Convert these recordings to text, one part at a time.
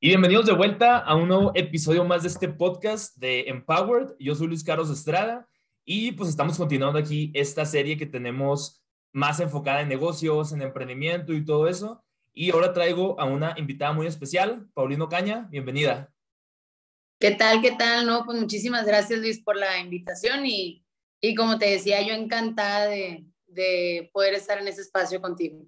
Y bienvenidos de vuelta a un nuevo episodio más de este podcast de Empowered. Yo soy Luis Carlos Estrada y pues estamos continuando aquí esta serie que tenemos más enfocada en negocios, en emprendimiento y todo eso. Y ahora traigo a una invitada muy especial, Paulino Caña. Bienvenida. ¿Qué tal? ¿Qué tal? No, pues muchísimas gracias Luis por la invitación y, y como te decía, yo encantada de, de poder estar en ese espacio contigo.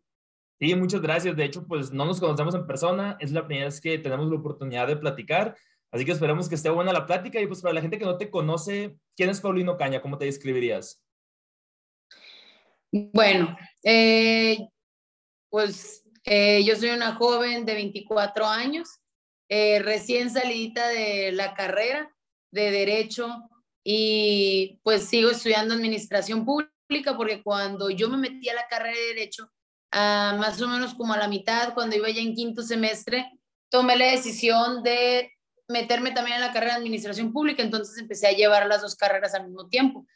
Sí, muchas gracias. De hecho, pues no nos conocemos en persona. Es la primera vez que tenemos la oportunidad de platicar. Así que esperamos que esté buena la plática. Y pues para la gente que no te conoce, ¿quién es Paulino Caña? ¿Cómo te describirías? Bueno, eh, pues eh, yo soy una joven de 24 años, eh, recién salidita de la carrera de Derecho y pues sigo estudiando Administración Pública porque cuando yo me metí a la carrera de Derecho, más o menos como a la mitad, cuando iba ya en quinto semestre, tomé la decisión de meterme también en la carrera de administración pública, entonces empecé a llevar las dos carreras al mismo tiempo.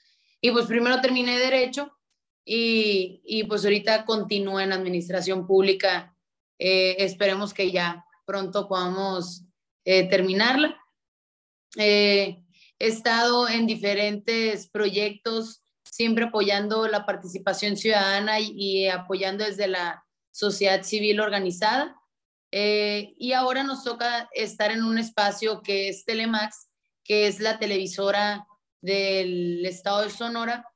Y pues primero terminé derecho y, y pues ahorita continúo en administración pública. Eh, esperemos que ya pronto podamos eh, terminarla. Eh, he estado en diferentes proyectos siempre apoyando la participación ciudadana y, apoyando desde la sociedad civil organizada. Eh, y ahora nos toca estar en un espacio que es Telemax, que es la televisora del estado de Sonora,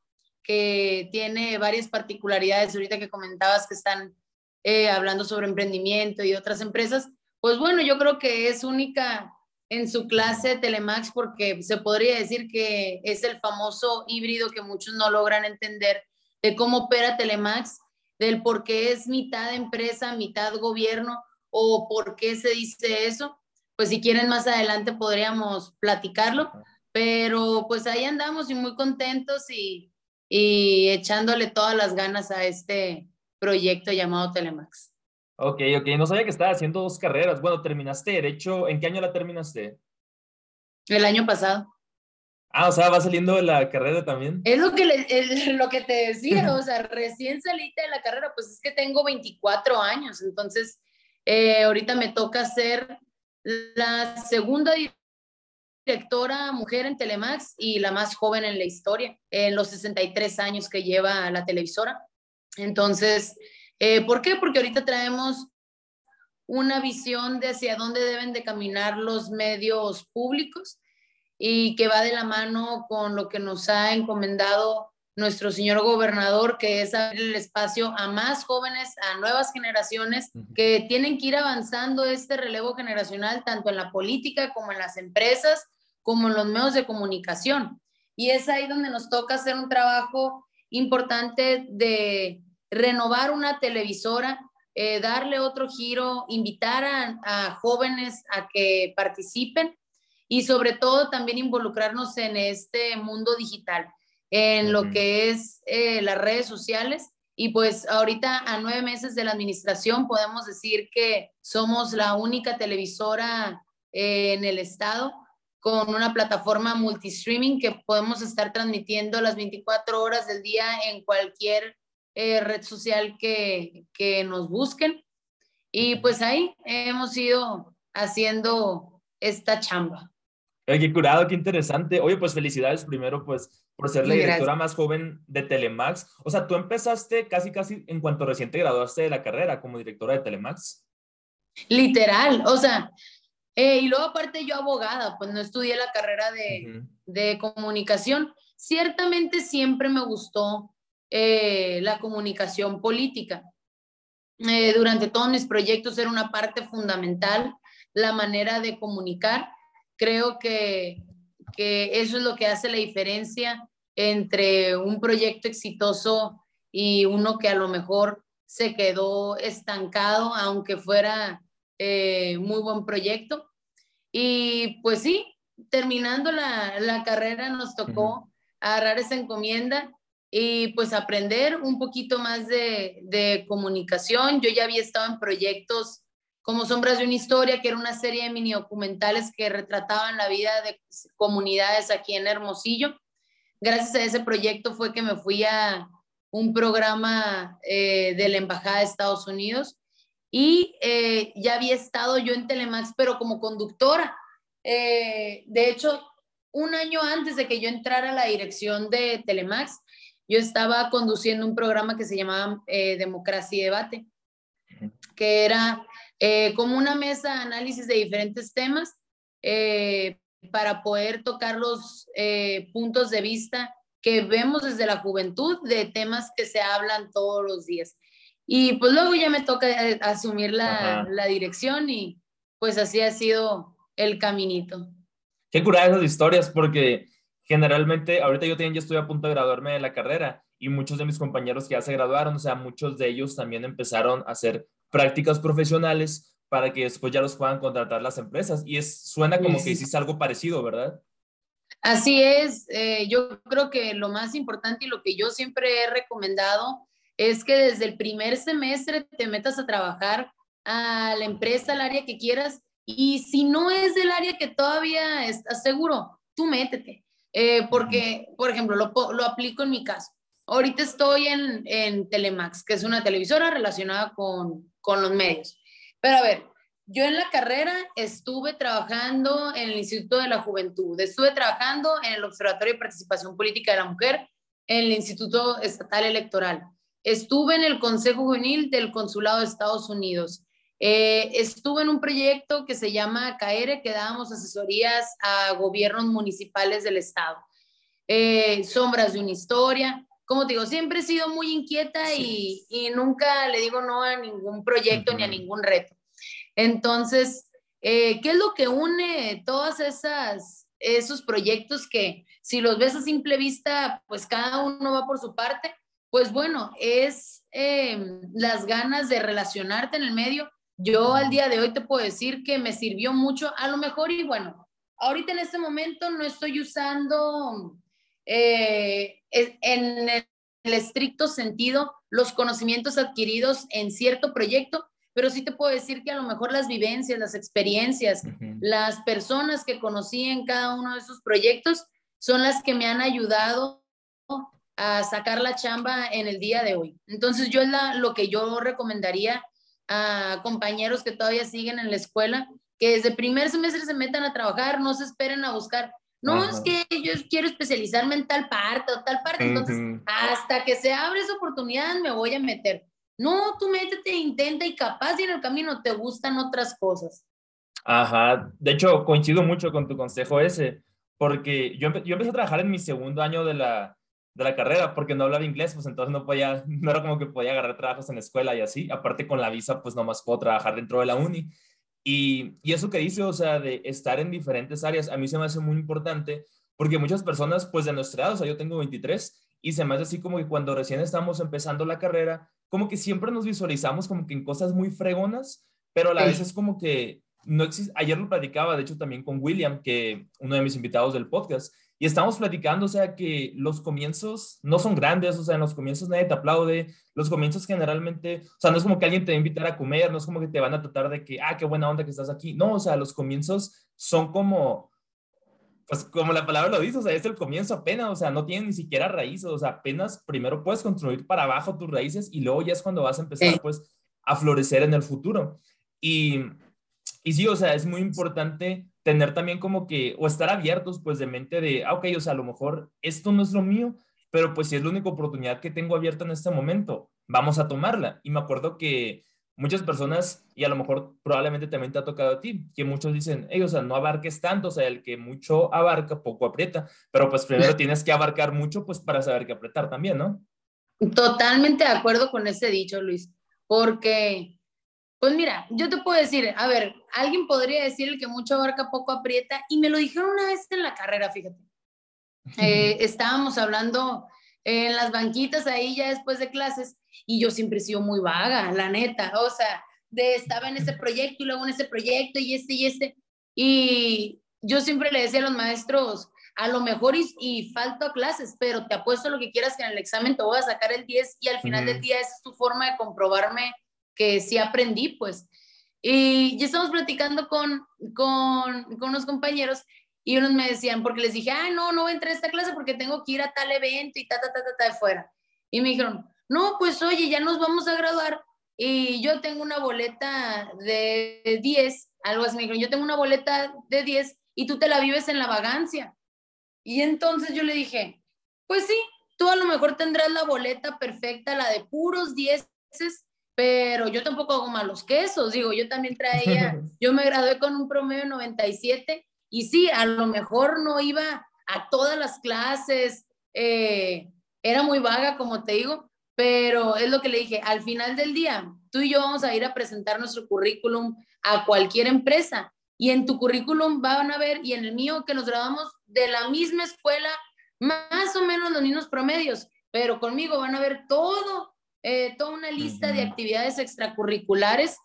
que tiene varias particularidades ahorita que comentabas que están eh, hablando sobre emprendimiento y otras empresas. Pues bueno, yo creo que es única en su clase Telemax porque se podría decir que es el famoso híbrido que muchos no logran entender de cómo opera Telemax, del por qué es mitad empresa, mitad gobierno o por qué se dice eso. Pues si quieren más adelante podríamos platicarlo, pero pues ahí andamos y muy contentos y, y echándole todas las ganas a este proyecto llamado Telemax. Ok, ok, no sabía que estaba haciendo dos carreras. Bueno, terminaste Derecho, ¿en qué año la terminaste? El año pasado. Ah, o sea, va saliendo de la carrera también. Es lo que, lo que te decía, o sea, recién saliste de la carrera, pues es que tengo 24 años, entonces eh, ahorita me toca ser la segunda directora mujer en Telemax y la más joven en la historia, en los 63 años que lleva la televisora. Entonces, eh, ¿Por qué? Porque ahorita traemos una visión de hacia dónde deben de caminar los medios públicos y que va de la mano con lo que nos ha encomendado nuestro señor gobernador, que es abrir el espacio a más jóvenes, a nuevas generaciones que tienen que ir avanzando este relevo generacional tanto en la política como en las empresas, como en los medios de comunicación. Y es ahí donde nos toca hacer un trabajo importante de renovar una televisora, eh, darle otro giro, invitar a, jóvenes a que participen y sobre todo también involucrarnos en este mundo digital, en lo que es eh, las redes sociales. Y pues ahorita a nueve meses de la administración podemos decir que somos la única televisora eh, en el estado con una plataforma multistreaming que podemos estar transmitiendo las 24 horas del día en cualquier eh, red social que, que nos busquen. Y pues ahí hemos ido haciendo esta chamba. qué curado, qué interesante. Oye, pues felicidades primero, pues, por ser la directora más joven de Telemax. O sea, tú empezaste casi, casi en cuanto recién te graduaste de la carrera como directora de Telemax. Literal, o sea, eh, y luego aparte yo abogada, pues no estudié la carrera de, de comunicación. Ciertamente siempre me gustó eh, la comunicación política. Eh, durante todos mis proyectos era una parte fundamental la manera de comunicar. Creo que, que eso es lo que hace la diferencia entre un proyecto exitoso y uno que a lo mejor se quedó estancado, aunque fuera eh, muy buen proyecto. Y pues sí, terminando la, la carrera nos tocó agarrar esa encomienda y pues aprender un poquito más de, de, comunicación. Yo ya había estado en proyectos como Sombras de una Historia, que era una serie de mini documentales que retrataban la vida de comunidades aquí en Hermosillo. Gracias a ese proyecto fue que me fui a un programa eh, de la Embajada de Estados Unidos y eh, ya había estado yo en Telemax, pero como conductora. Eh, de hecho, un año antes de que yo entrara a la dirección de Telemax, yo estaba conduciendo un programa que se llamaba Democracia y Debate, que era como una mesa de análisis de diferentes temas para poder tocar los puntos de vista que vemos desde la juventud de temas que se hablan todos los días. Y pues luego ya me toca eh, asumir la, la dirección y pues así ha sido el caminito. Qué curada esas historias porque generalmente ahorita yo también ya estoy a punto de graduarme de la carrera y muchos de mis compañeros que ya se graduaron, o sea, muchos de ellos también empezaron a hacer prácticas profesionales para que después ya los puedan contratar las empresas. Y es, suena como que hiciste algo parecido, ¿verdad? Así es, eh, yo creo que lo más importante y lo que yo siempre he recomendado es que desde el primer semestre te metas a trabajar a la empresa, al área que quieras, y si no es del área que todavía estás seguro, tú métete. Eh, porque, por ejemplo, lo, lo, aplico en mi caso. Ahorita estoy en, en Telemax, que es una televisora relacionada con, con los medios. Pero a ver, yo en la carrera estuve trabajando en el Instituto de la Juventud, estuve trabajando en el Observatorio de Participación Política de la Mujer, en el Instituto Estatal Electoral, estuve en el Consejo Juvenil del Consulado de Estados Unidos, eh, estuve en un proyecto que se llama CAERE, que dábamos asesorías a gobiernos municipales del estado. Eh, sombras de una historia. Como te digo, siempre he sido muy inquieta y, y, nunca le digo no a ningún proyecto ni a ningún reto. Entonces, eh, ¿qué es lo que une todos esos proyectos que si los ves a simple vista, pues cada uno va por su parte? Pues bueno, es em, las ganas de relacionarte en el medio. Yo al día de hoy te puedo decir que me sirvió mucho, a lo mejor y bueno, ahorita en este momento no estoy usando eh, en el estricto sentido los conocimientos adquiridos en cierto proyecto, pero sí te puedo decir que a lo mejor las vivencias, las experiencias, las personas que conocí en cada uno de esos proyectos son las que me han ayudado a sacar la chamba en el día de hoy. Entonces yo es lo que yo recomendaría a compañeros que todavía siguen en la escuela, que desde primer semestre se metan a trabajar, no se esperen a buscar. No, es que yo quiero especializarme en tal parte o tal parte, entonces hasta que se abre esa oportunidad me voy a meter. No, tú métete, intenta y capaz y en el camino te gustan otras cosas. Ajá, de hecho coincido mucho con tu consejo ese, porque yo, yo empecé a trabajar en mi segundo año de la, de la carrera porque no hablaba inglés, pues entonces no podía, no era como que podía agarrar trabajos en la escuela y así, aparte con la visa pues nomás puedo trabajar dentro de la uni. Y, y eso que dice, o sea, de estar en diferentes áreas, a mí se me hace muy importante porque muchas personas pues de nuestra edad, o sea, yo tengo 23 y se me hace así como que cuando recién estamos empezando la carrera, como que siempre nos visualizamos como que en cosas muy fregonas, pero a la vez es como que no existe, ayer lo platicaba, de hecho también con William, que uno de mis invitados del podcast, y estamos platicando, o sea, que los comienzos no son grandes, o sea, en los comienzos nadie te aplaude, los comienzos generalmente, o sea, no es como que alguien te va a invitar a comer, no es como que te van a tratar de que, ah, qué buena onda que estás aquí, no, o sea, los comienzos son como, pues como la palabra lo dice, o sea, es el comienzo apenas, o sea, no tiene ni siquiera raíces, o sea, apenas primero puedes construir para abajo tus raíces y luego ya es cuando vas a empezar, pues, a florecer en el futuro. Y, y sí, o sea, es muy importante tener también como que, o estar abiertos, pues, de mente de, ah, ok, o sea, a lo mejor esto no es lo mío, pero pues si es la única oportunidad que tengo abierta en este momento, vamos a tomarla. Y me acuerdo que muchas personas, y a lo mejor probablemente también te ha tocado a ti, que muchos dicen, ellos o sea, no abarques tanto, o sea, el que mucho abarca, poco aprieta, pero pues primero tienes que abarcar mucho, pues para saber qué apretar también, ¿no? Totalmente de acuerdo con ese dicho, Luis, porque, pues mira, yo te puedo decir, a ver, alguien podría decir el que mucho abarca, poco aprieta, y me lo dijeron una vez en la carrera, fíjate. Eh, estábamos hablando en las banquitas ahí ya después de clases y yo siempre he sido muy vaga, la neta, o sea, de estaba en ese proyecto y luego en ese proyecto y este y este. Y yo siempre le decía a los maestros, a lo mejor y, falto a clases, pero te apuesto lo que quieras que en el examen te voy a sacar el 10 y al final del día esa es tu forma de comprobarme que sí aprendí, pues. Y ya estamos platicando con, con, con unos compañeros y unos me decían, porque les dije, ah, no, no voy a entrar a esta clase porque tengo que ir a tal evento y ta, ta, ta, ta, de fuera. Y me dijeron, no, pues oye, ya nos vamos a graduar y yo tengo una boleta de 10, algo así me dijeron, yo tengo una boleta de 10 y tú te la vives en la vagancia. Y entonces yo le dije, pues sí, tú a lo mejor tendrás la boleta perfecta, la de puros 10, pero yo tampoco hago malos quesos, digo, yo también traía, yo me gradué con un promedio de 97 y sí, a lo mejor no iba a todas las clases, eh, era muy vaga, como te digo, pero es lo que le dije, al final del día, tú y yo vamos a ir a presentar nuestro currículum a cualquier empresa y en tu currículum van a ver, y en el mío, que nos grabamos de la misma escuela, más o menos los mismos promedios, pero conmigo van a ver todo, eh, toda una lista de actividades extracurriculares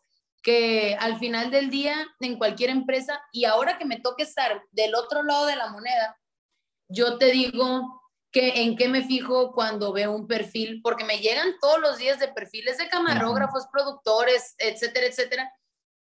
que al final del día en cualquier empresa y ahora que me toque estar del otro lado de la moneda, yo te digo que en qué me fijo cuando veo un perfil, porque me llegan todos los días de perfiles de camarógrafos, productores, etcétera, etcétera.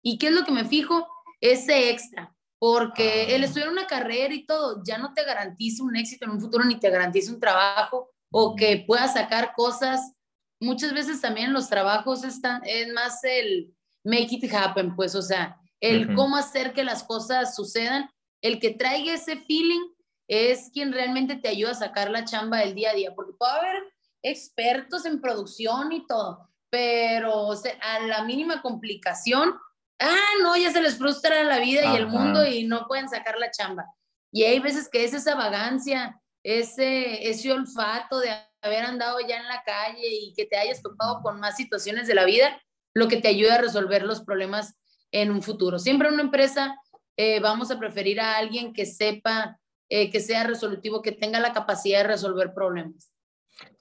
¿Y qué es lo que me fijo? Ese extra, porque el ah. estudiar una carrera y todo ya no te garantiza un éxito en un futuro ni te garantiza un trabajo o que puedas sacar cosas. Muchas veces también los trabajos están, es más el, make it happen, pues, o sea, el cómo hacer que las cosas sucedan, el que traiga ese feeling es quien realmente te ayuda a sacar la chamba del día a día, porque puede haber expertos en producción y todo, pero a la mínima complicación, ah, no, ya se les frustra la vida y el mundo y no pueden sacar la chamba. Y hay veces que es esa vagancia, ese, ese olfato de haber andado ya en la calle y que te hayas topado con más situaciones de la vida, lo que te ayuda a resolver los problemas en un futuro. Siempre en una empresa eh, vamos a preferir a alguien que sepa, eh, que sea resolutivo, que tenga la capacidad de resolver problemas.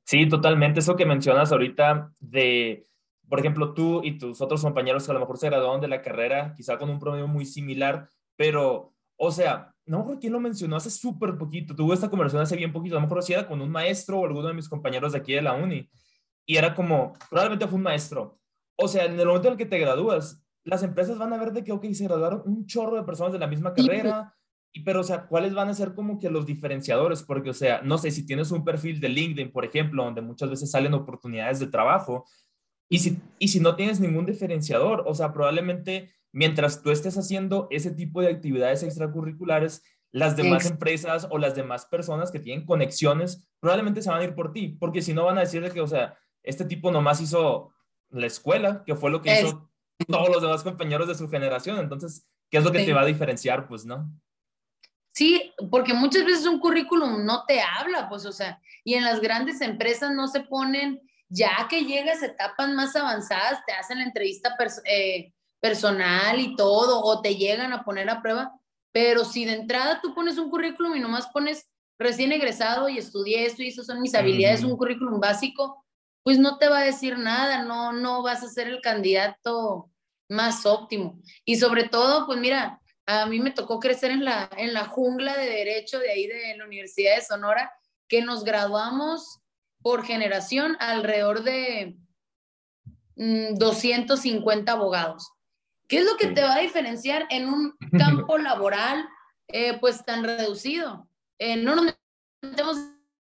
Sí, totalmente. Eso que mencionas ahorita de, por ejemplo, tú y tus otros compañeros que a lo mejor se graduaron de la carrera, quizá con un promedio muy similar, pero, o sea, no por quién lo mencionó hace súper poquito, tuve esta conversación hace bien poquito, a lo mejor si era con un maestro o alguno de mis compañeros de aquí de la uni, y era como, probablemente fue un maestro, o sea, en el momento en el que te gradúas, las empresas van a ver de que, ok, se graduaron un chorro de personas de la misma carrera, y, pero, o sea, ¿cuáles van a ser como que los diferenciadores? Porque, o sea, no sé, si tienes un perfil de LinkedIn, por ejemplo, donde muchas veces salen oportunidades de trabajo, y si, y si no tienes ningún diferenciador, o sea, probablemente mientras tú estés haciendo ese tipo de actividades extracurriculares, las demás empresas o las demás personas que tienen conexiones probablemente se van a ir por ti, porque si no van a decir de que, o sea, este tipo nomás hizo la escuela, que fue lo que hizo todos los demás compañeros de su generación. Entonces, ¿qué es lo que te va a diferenciar? Pues, ¿no? Sí, porque muchas veces un currículum no te habla, pues, o sea, y en las grandes empresas no se ponen, ya que llegas a etapas más avanzadas, te hacen la entrevista eh, personal y todo, o te llegan a poner a prueba, pero si de entrada tú pones un currículum y nomás pones recién egresado y estudié esto y eso son mis habilidades, un currículum básico, pues no te va a decir nada, no, no vas a ser el candidato más óptimo. Y sobre todo, pues mira, a mí me tocó crecer en la, en la jungla de derecho de ahí de la Universidad de Sonora, que nos graduamos por generación alrededor de 250 mm, abogados. ¿Qué es lo que te va a diferenciar en un campo laboral eh, pues tan reducido? Eh, no nos metemos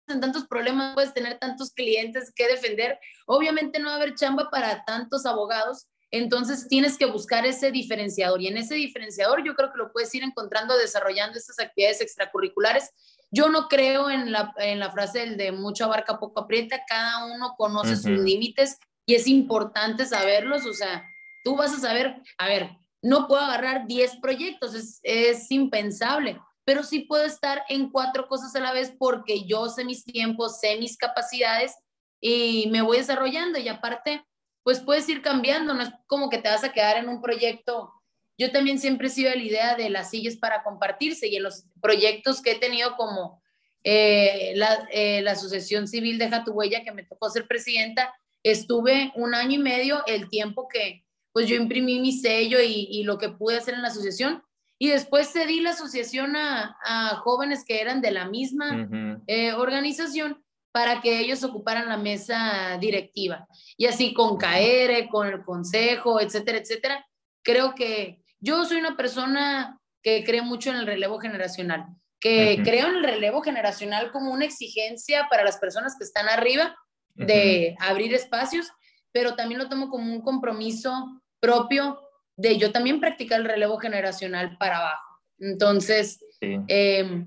en tantos problemas, puedes tener tantos clientes que defender. Obviamente no va a haber chamba para tantos abogados, entonces tienes que buscar ese diferenciador y en ese diferenciador yo creo que lo puedes ir encontrando desarrollando estas actividades extracurriculares. Yo no creo en la, en la frase del de mucho abarca, poco aprieta, cada uno conoce sus límites y es importante saberlos, o sea, tú vas a saber, a ver, no puedo agarrar 10 proyectos, es, es impensable pero sí puedo estar en cuatro cosas a la vez porque yo sé mis tiempos, sé mis capacidades y me voy desarrollando y aparte, pues puedes ir cambiando, no es como que te vas a quedar en un proyecto. Yo también siempre he sido la idea de las sillas para compartirse y en los proyectos que he tenido como eh, la, eh, la, Asociación Civil Deja tu Huella, que me tocó ser presidenta, estuve un año y medio, el tiempo que pues yo imprimí mi sello y, y lo que pude hacer en la asociación. Y después cedí la asociación a, a jóvenes que eran de la misma eh, organización para que ellos ocuparan la mesa directiva. Y así con CAERE, con el consejo, etcétera, etcétera. Creo que yo soy una persona que cree mucho en el relevo generacional, que creo en el relevo generacional como una exigencia para las personas que están arriba de abrir espacios, pero también lo tomo como un compromiso propio de yo también practicar el relevo generacional para abajo. Entonces, em,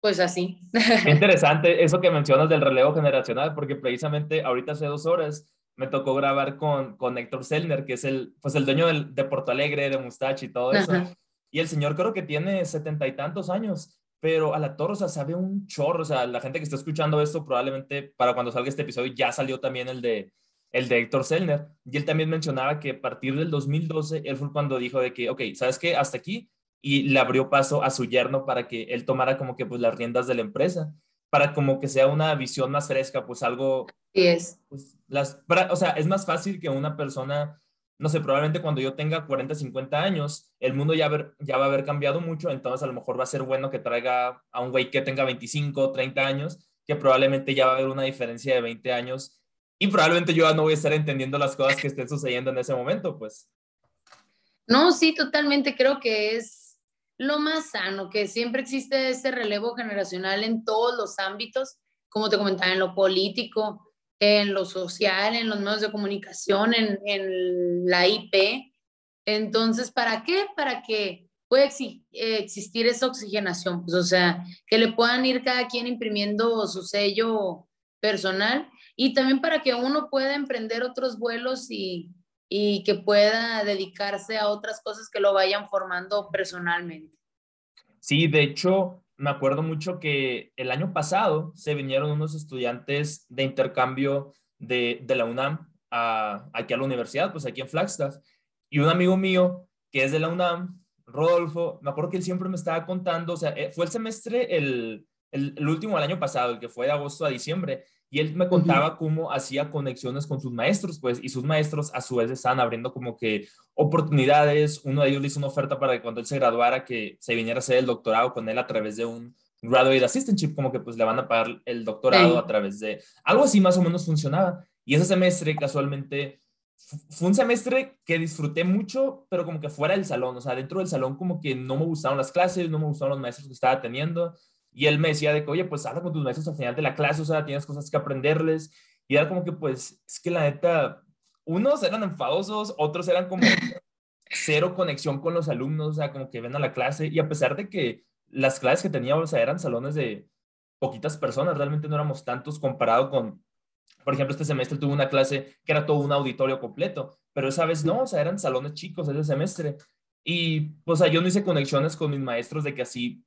pues así. interesante eso que mencionas del relevo generacional, porque precisamente ahorita hace dos horas me tocó grabar con, con Héctor Selner, que es el, pues el dueño del, de Porto Alegre, de Mustache y todo eso. Y el señor creo que tiene setenta y tantos años, pero a la torre, o sea, sabe un chorro. O sea, la gente que está escuchando esto probablemente para cuando salga este episodio ya salió también el de, el de Héctor Selner. Y él también mencionaba que a partir del 2012, él fue cuando dijo de que, ok, ¿sabes qué? Hasta aquí. Y le abrió paso a su yerno para que él tomara como que pues las riendas de la empresa, para como que sea una visión más fresca, pues algo... Sí es. Pues, las, o sea, es más fácil que una persona, no sé, probablemente cuando yo tenga 40, 50 años, el mundo ya, ya va a haber cambiado mucho, entonces a lo mejor va a ser bueno que traiga a un güey que tenga 25, 30 años, que probablemente ya va a haber una diferencia de 20 años y probablemente yo no voy a estar entendiendo las cosas que estén sucediendo en ese momento, pues. No, sí, totalmente. Creo que es lo más sano, que siempre existe ese relevo generacional en todos los ámbitos, como te comentaba, en lo político, en lo social, en los medios de comunicación, en, en la IP. Entonces, ¿para qué? Para que pueda existir esa oxigenación, pues, o sea, que le puedan ir cada quien imprimiendo su sello personal y también para que uno pueda emprender otros vuelos y, y que pueda dedicarse a otras cosas que lo vayan formando personalmente. Sí, de hecho, me acuerdo mucho que el año pasado se vinieron unos estudiantes de intercambio de, de la UNAM aquí a la universidad, pues aquí en Flagstaff, y un amigo mío que es de la UNAM, Rodolfo, me acuerdo que él siempre me estaba contando, o sea, eh, fue el semestre, el, el, el último del año pasado, el que fue de agosto a diciembre, y él me contaba cómo hacía conexiones con sus maestros, pues, y sus maestros a su vez estaban abriendo como que oportunidades. Uno de ellos le hizo una oferta para que cuando él se graduara, que se viniera a hacer el doctorado con él a través de un graduate assistantship, como que pues le van a pagar el doctorado a través de algo así más o menos funcionaba. Y ese semestre casualmente fue un semestre que disfruté mucho, pero como que fuera del salón, o sea, dentro del salón como que no me gustaban las clases, no me gustaban los maestros que estaba teniendo, y él me decía de que, oye, pues habla con tus maestros al final de la clase, o sea, tienes cosas que aprenderles. Y era como que, pues, es que la neta, unos eran enfadosos, otros eran como cero conexión con los alumnos, o sea, como que ven a la clase. Y a pesar de que las clases que tenía, o sea, eran salones de poquitas personas, realmente no éramos tantos comparado con, por ejemplo, este semestre tuve una clase que era todo un auditorio completo, pero esa vez no, o sea, eran salones chicos ese semestre. Y, o sea, yo no hice conexiones con mis maestros de que así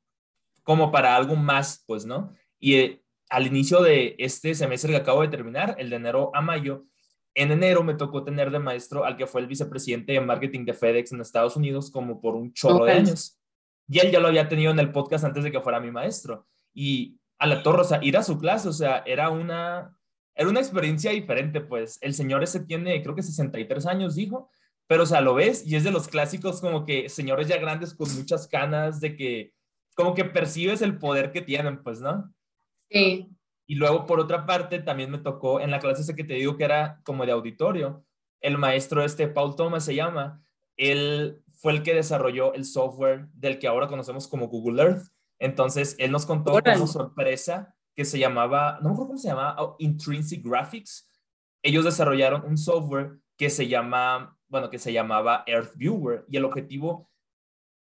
como para algo más, pues, ¿no? Y eh, al inicio de este semestre que acabo de terminar, el de enero a mayo, en enero me tocó tener de maestro al que fue el vicepresidente de marketing de FedEx en Estados Unidos como por un chorro de años. Y él ya lo había tenido en el podcast antes de que fuera mi maestro. Y a la torre, o sea, ir a su clase, o sea, era una, era una experiencia diferente, pues. El señor ese tiene, creo que 63 años, dijo, pero, o sea, lo ves y es de los clásicos como que señores ya grandes con muchas canas de que como que percibes el poder que tienen, pues, ¿no? Sí. Y luego, por otra parte, también me tocó en la clase ese que te digo que era como de auditorio, el maestro este, Paul Thomas se llama, él fue el que desarrolló el software del que ahora conocemos como Google Earth. Entonces, él nos contó como sorpresa que se llamaba, no me acuerdo cómo se llamaba, oh, Intrinsic Graphics. Ellos desarrollaron un software que se llama, bueno, que se llamaba Earth Viewer y el objetivo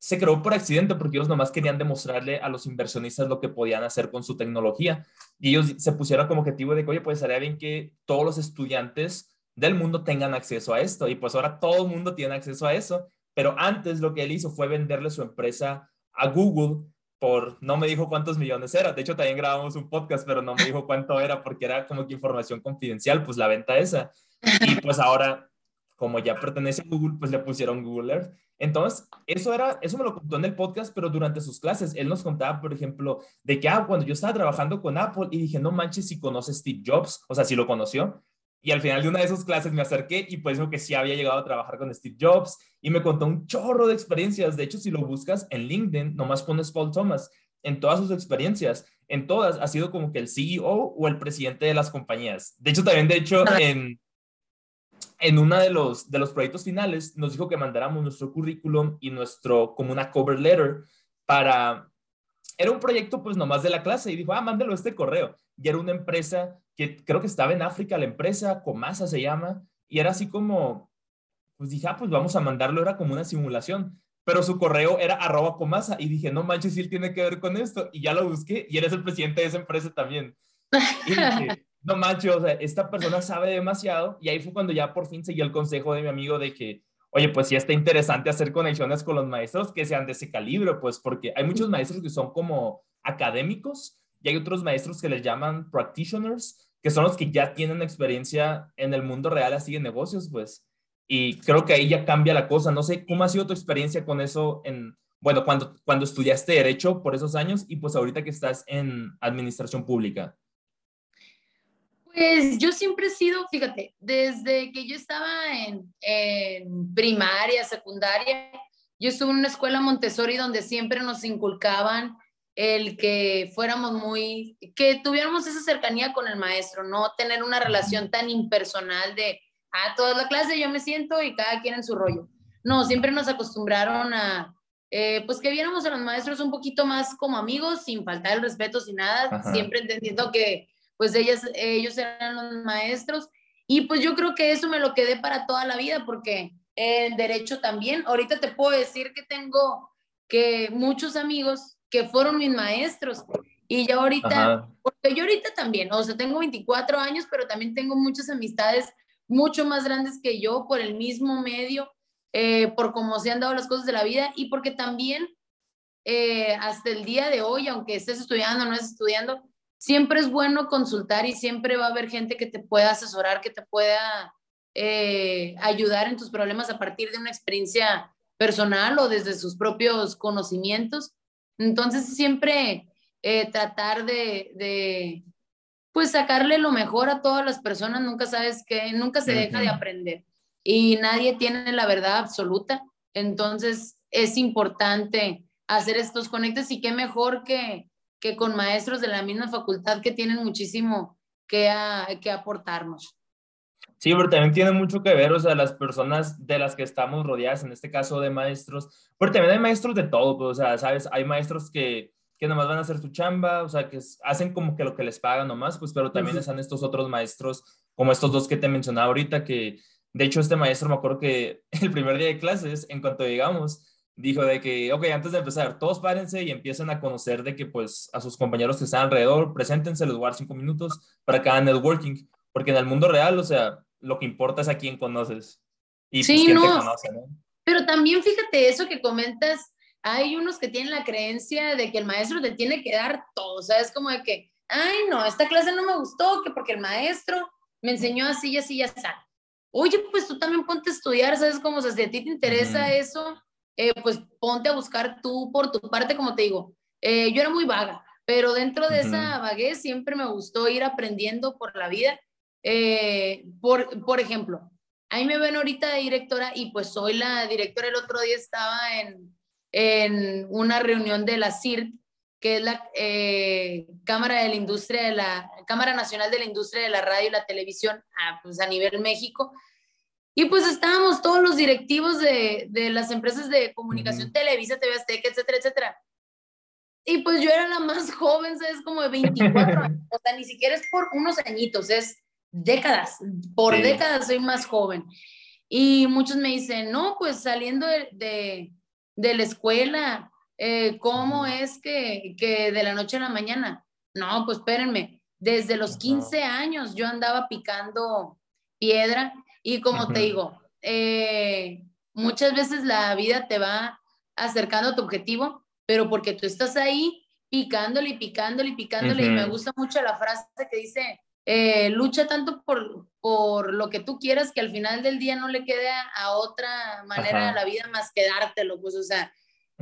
se creó por accidente porque ellos nomás querían demostrarle a los inversionistas lo que podían hacer con su tecnología. Y ellos se pusieron como objetivo de que, oye, pues sería bien que todos los estudiantes del mundo tengan acceso a esto. Y pues ahora todo el mundo tiene acceso a eso. Pero antes lo que él hizo fue venderle su empresa a Google por, no me dijo cuántos millones era. De hecho, también grabamos un podcast, pero no me dijo cuánto era porque era como que información confidencial, pues la venta esa. Y pues ahora como ya pertenece a Google, pues le pusieron Google Earth. Entonces, eso era, eso me lo contó en el podcast, pero durante sus clases, él nos contaba, por ejemplo, de que, ah, cuando yo estaba trabajando con Apple y dije, no manches si conoce Steve Jobs, o sea, si lo conoció. Y al final de una de esas clases me acerqué y pues dijo que sí había llegado a trabajar con Steve Jobs y me contó un chorro de experiencias. De hecho, si lo buscas en LinkedIn, nomás pones Paul Thomas en todas sus experiencias, en todas, ha sido como que el CEO o el presidente de las compañías. De hecho, también, de hecho, en, en uno de los, de los proyectos finales nos dijo que mandáramos nuestro currículum y nuestro, como una cover letter para, era un proyecto pues nomás de la clase y dijo, ah, mándelo este correo. Y era una empresa que creo que estaba en África, la empresa, Comasa se llama, y era así como, pues dije, ah, pues vamos a mandarlo, era como una simulación. Pero su correo era arroba comasa y dije, no manches, él tiene que ver con esto. Y ya lo busqué y eres el presidente de esa empresa también. Y dije, no manches, o sea, esta persona sabe demasiado. Y ahí fue cuando ya por fin seguí el consejo de mi amigo de que, oye, pues sí está interesante hacer conexiones con los maestros que sean de ese calibre, pues porque hay muchos maestros que son como académicos y hay otros maestros que les llaman practitioners, que son los que ya tienen experiencia en el mundo real así de negocios, pues. Y creo que ahí ya cambia la cosa. No sé cómo ha sido tu experiencia con eso en, bueno, cuando, cuando estudiaste derecho por esos años y pues ahorita que estás en administración pública. Pues yo siempre he sido, fíjate, desde que yo estaba en, en, primaria, secundaria, yo estuve en una escuela Montessori donde siempre nos inculcaban el que fuéramos muy, que tuviéramos esa cercanía con el maestro, no tener una relación tan impersonal de, ah, toda la clase yo me siento y cada quien en su rollo. No, siempre nos acostumbraron a, eh, pues que viéramos a los maestros un poquito más como amigos, sin faltar el respeto, sin nada, siempre entendiendo que pues ellas, ellos eran los maestros. Y pues yo creo que eso me lo quedé para toda la vida, porque en derecho también, ahorita te puedo decir que tengo que muchos amigos que fueron mis maestros. Y yo ahorita, porque yo ahorita también, o sea, tengo 24 años, pero también tengo muchas amistades mucho más grandes que yo por el mismo medio, eh, por cómo se han dado las cosas de la vida y porque también eh, hasta el día de hoy, aunque estés estudiando o no estés estudiando, siempre es bueno consultar y siempre va a haber gente que te pueda asesorar, que te pueda eh, ayudar en tus problemas a partir de una experiencia personal o desde sus propios conocimientos. Entonces, siempre eh, tratar de, de, pues, sacarle lo mejor a todas las personas, nunca sabes que, nunca se deja de aprender y nadie tiene la verdad absoluta. Entonces, es importante hacer estos conectes y qué mejor que que con maestros de la misma facultad que tienen muchísimo que, que aportarnos. Sí, pero también tiene mucho que ver, o sea, las personas de las que estamos rodeadas, en este caso de maestros, porque también hay maestros de todo, pues, o sea, sabes, hay maestros que, que nomás van a hacer su chamba, o sea, que hacen como que lo que les pagan nomás, pues, pero también están estos otros maestros, como estos dos que te mencionaba ahorita, que de hecho este maestro me acuerdo que el primer día de clases, en cuanto llegamos, dijo de que, ok, antes de empezar, todos párense y empiecen a conocer de que, pues, a sus compañeros que están alrededor, preséntense, les voy a dar cinco minutos para cada networking, porque en el mundo real, o sea, lo que importa es a quién conoces y pues, sí, quién te conoce, ¿no? Pero también fíjate eso que comentas, hay unos que tienen la creencia de que el maestro te tiene que dar todo, o sea, es como de que, ay, no, esta clase no me gustó, que porque el maestro me enseñó así y así y así. Oye, pues tú también ponte a estudiar, ¿sabes cómo? O sea, si a ti te interesa eso, eh, pues ponte a buscar tú por tu parte, como te digo. Eh, yo era muy vaga, pero dentro de esa vaguez siempre me gustó ir aprendiendo por la vida. Eh, por, por ejemplo, ahí me ven ahorita de directora y pues soy la directora. El otro día estaba en, en una reunión de la CIRT, que es la Cámara de la Industria de la Cámara Nacional de la Industria de la Radio y la Televisión, a, pues a nivel México. Y pues estábamos todos los directivos de, de las empresas de comunicación, Televisa, TV Azteca, etcétera, etcétera. Y pues yo era la más joven, ¿sabes? Como de 24 años. O sea, ni siquiera es por unos añitos, es décadas. Por décadas soy más joven. Y muchos me dicen, no, pues saliendo de, de, de la escuela, eh, ¿cómo es que, que de la noche a la mañana? No, pues espérenme. Desde los 15 años yo andaba picando piedra y como te digo, eh, muchas veces la vida te va acercando a tu objetivo, pero porque tú estás ahí picándole y picándole y picándole. Y me gusta mucho la frase que dice, eh, lucha tanto por, por lo que tú quieras que al final del día no le quede a, otra manera de la vida más que dártelo, pues, o sea,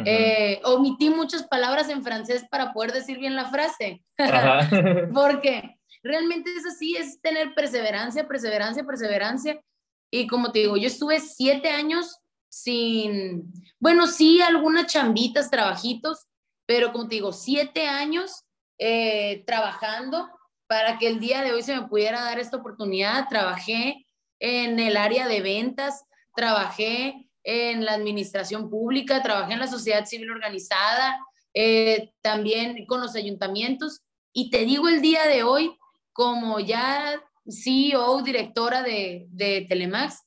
eh, omití muchas palabras en francés para poder decir bien la frase, porque realmente es así, es tener perseverancia, perseverancia, perseverancia, y como te digo, yo estuve siete años sin, bueno, sí, algunas chambitas, trabajitos, pero como te digo, siete años eh, trabajando para que el día de hoy se me pudiera dar esta oportunidad. Trabajé en el área de ventas, trabajé en la administración pública, trabajé en la sociedad civil organizada, eh, también con los ayuntamientos. Y te digo el día de hoy, como ya CEO, directora de, de Telemax,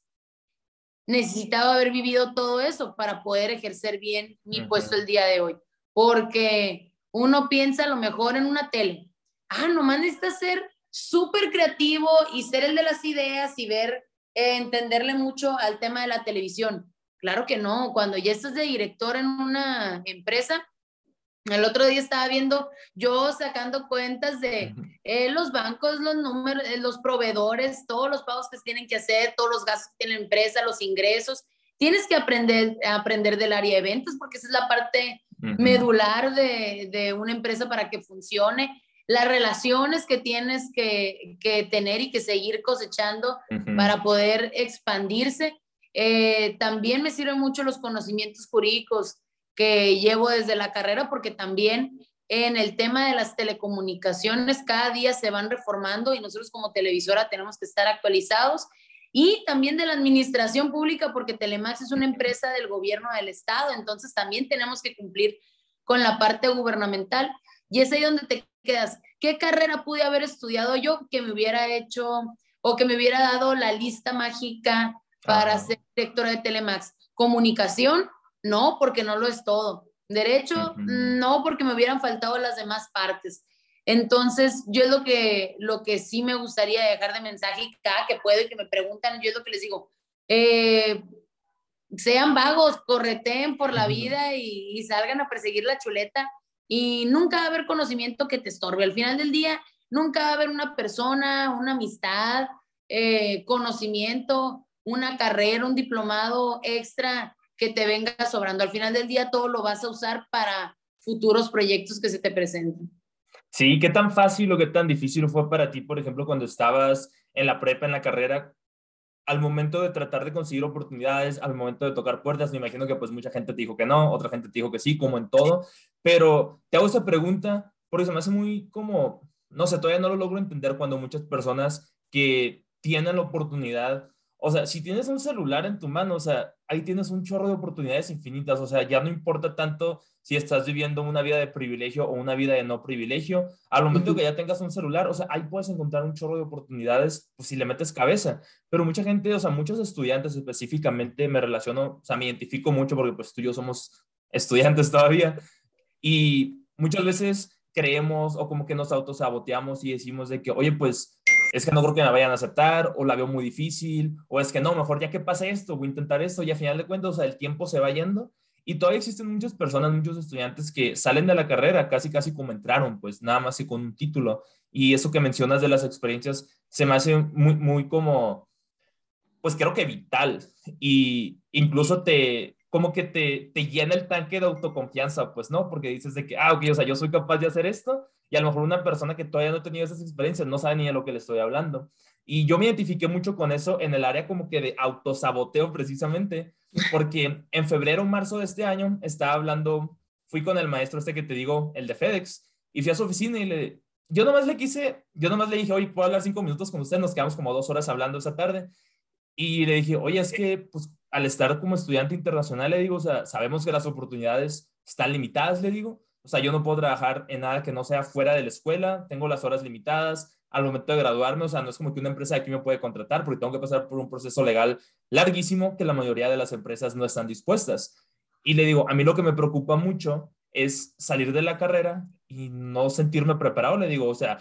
necesitaba haber vivido todo eso para poder ejercer bien mi puesto el día de hoy. Porque uno piensa a lo mejor en una tele, ah, nomás necesitas ser súper creativo y ser el de las ideas y ver, eh, entenderle mucho al tema de la televisión. Claro que no, cuando ya estás de director en una empresa, el otro día estaba viendo yo sacando cuentas de eh, los bancos, los números, eh, los proveedores, todos los pagos que tienen que hacer, todos los gastos que tiene la empresa, los ingresos. Tienes que aprender, aprender del área de ventas porque esa es la parte medular de, de, una empresa para que funcione. Las relaciones que tienes que, tener y que seguir cosechando para poder expandirse. Eh, también me sirven mucho los conocimientos jurídicos que llevo desde la carrera porque también en el tema de las telecomunicaciones cada día se van reformando y nosotros como televisora tenemos que estar actualizados. Y también de la administración pública porque Telemax es una empresa del gobierno del estado, entonces también tenemos que cumplir con la parte gubernamental. Y es ahí donde te quedas, ¿qué carrera pude haber estudiado yo que me hubiera hecho o que me hubiera dado la lista mágica para ser directora de Telemax? Comunicación, no, porque no lo es todo. Derecho, no, porque me hubieran faltado las demás partes. Entonces, yo es lo que, lo que sí me gustaría dejar de mensaje y cada que puedo y que me preguntan, yo es lo que les digo, eh, sean vagos, correteen por la vida y, y, salgan a perseguir la chuleta y nunca va a haber conocimiento que te estorbe. Al final del día, nunca va a haber una persona, una amistad, eh, conocimiento, una carrera, un diplomado extra que te venga sobrando. Al final del día, todo lo vas a usar para futuros proyectos que se te presenten. Sí, ¿qué tan fácil o qué tan difícil fue para ti, por ejemplo, cuando estabas en la prepa, en la carrera, al momento de tratar de conseguir oportunidades, al momento de tocar puertas, me imagino que pues mucha gente te dijo que no, otra gente te dijo que sí, como en todo, pero te hago esa pregunta porque se me hace muy como, no sé, todavía no lo logro entender cuando muchas personas que tienen la oportunidad o sea, si tienes un celular en tu mano, o sea, ahí tienes un chorro de oportunidades infinitas. O sea, ya no importa tanto si estás viviendo una vida de privilegio o una vida de no privilegio. Al momento que ya tengas un celular, o sea, ahí puedes encontrar un chorro de oportunidades pues, si le metes cabeza. Pero mucha gente, o sea, muchos estudiantes específicamente, me relaciono, o sea, me identifico mucho porque pues tú y yo somos estudiantes todavía. Y muchas veces creemos o como que nos autosaboteamos y decimos de que, oye, pues es que no creo que me vayan a aceptar o la veo muy difícil o es que no, mejor ya que pasa esto, voy a intentar esto y a final de cuentas, o sea, el tiempo se va yendo y todavía existen muchas personas, muchos estudiantes que salen de la carrera casi, casi como entraron, pues nada más y con un título. Y eso que mencionas de las experiencias se me hace muy, muy como, pues creo que vital y incluso te, como que te, te llena el tanque de autoconfianza, pues, ¿no? Porque dices de que, ah, ok, o sea, yo soy capaz de hacer esto y a lo mejor una persona que todavía no ha tenido esas experiencias no sabe ni de lo que le estoy hablando. Y yo me identifiqué mucho con eso en el área como que de autosaboteo precisamente, porque en febrero marzo de este año estaba hablando, fui con el maestro este que te digo, el de FedEx, y fui a su oficina y le, yo nomás le quise, yo nomás le dije, oye, ¿puedo hablar cinco minutos con usted? Nos quedamos como dos horas hablando esa tarde. Y le dije, oye, es que pues al estar como estudiante internacional, le digo, o sea, sabemos que las oportunidades están limitadas, le digo, o sea, yo no puedo trabajar en nada que no sea fuera de la escuela, tengo las horas limitadas, al momento de graduarme, o sea, no es como que una empresa aquí me puede contratar porque tengo que pasar por un proceso legal larguísimo que la mayoría de las empresas no están dispuestas. Y le digo, a mí lo que me preocupa mucho es salir de la carrera y no sentirme preparado, le digo, o sea,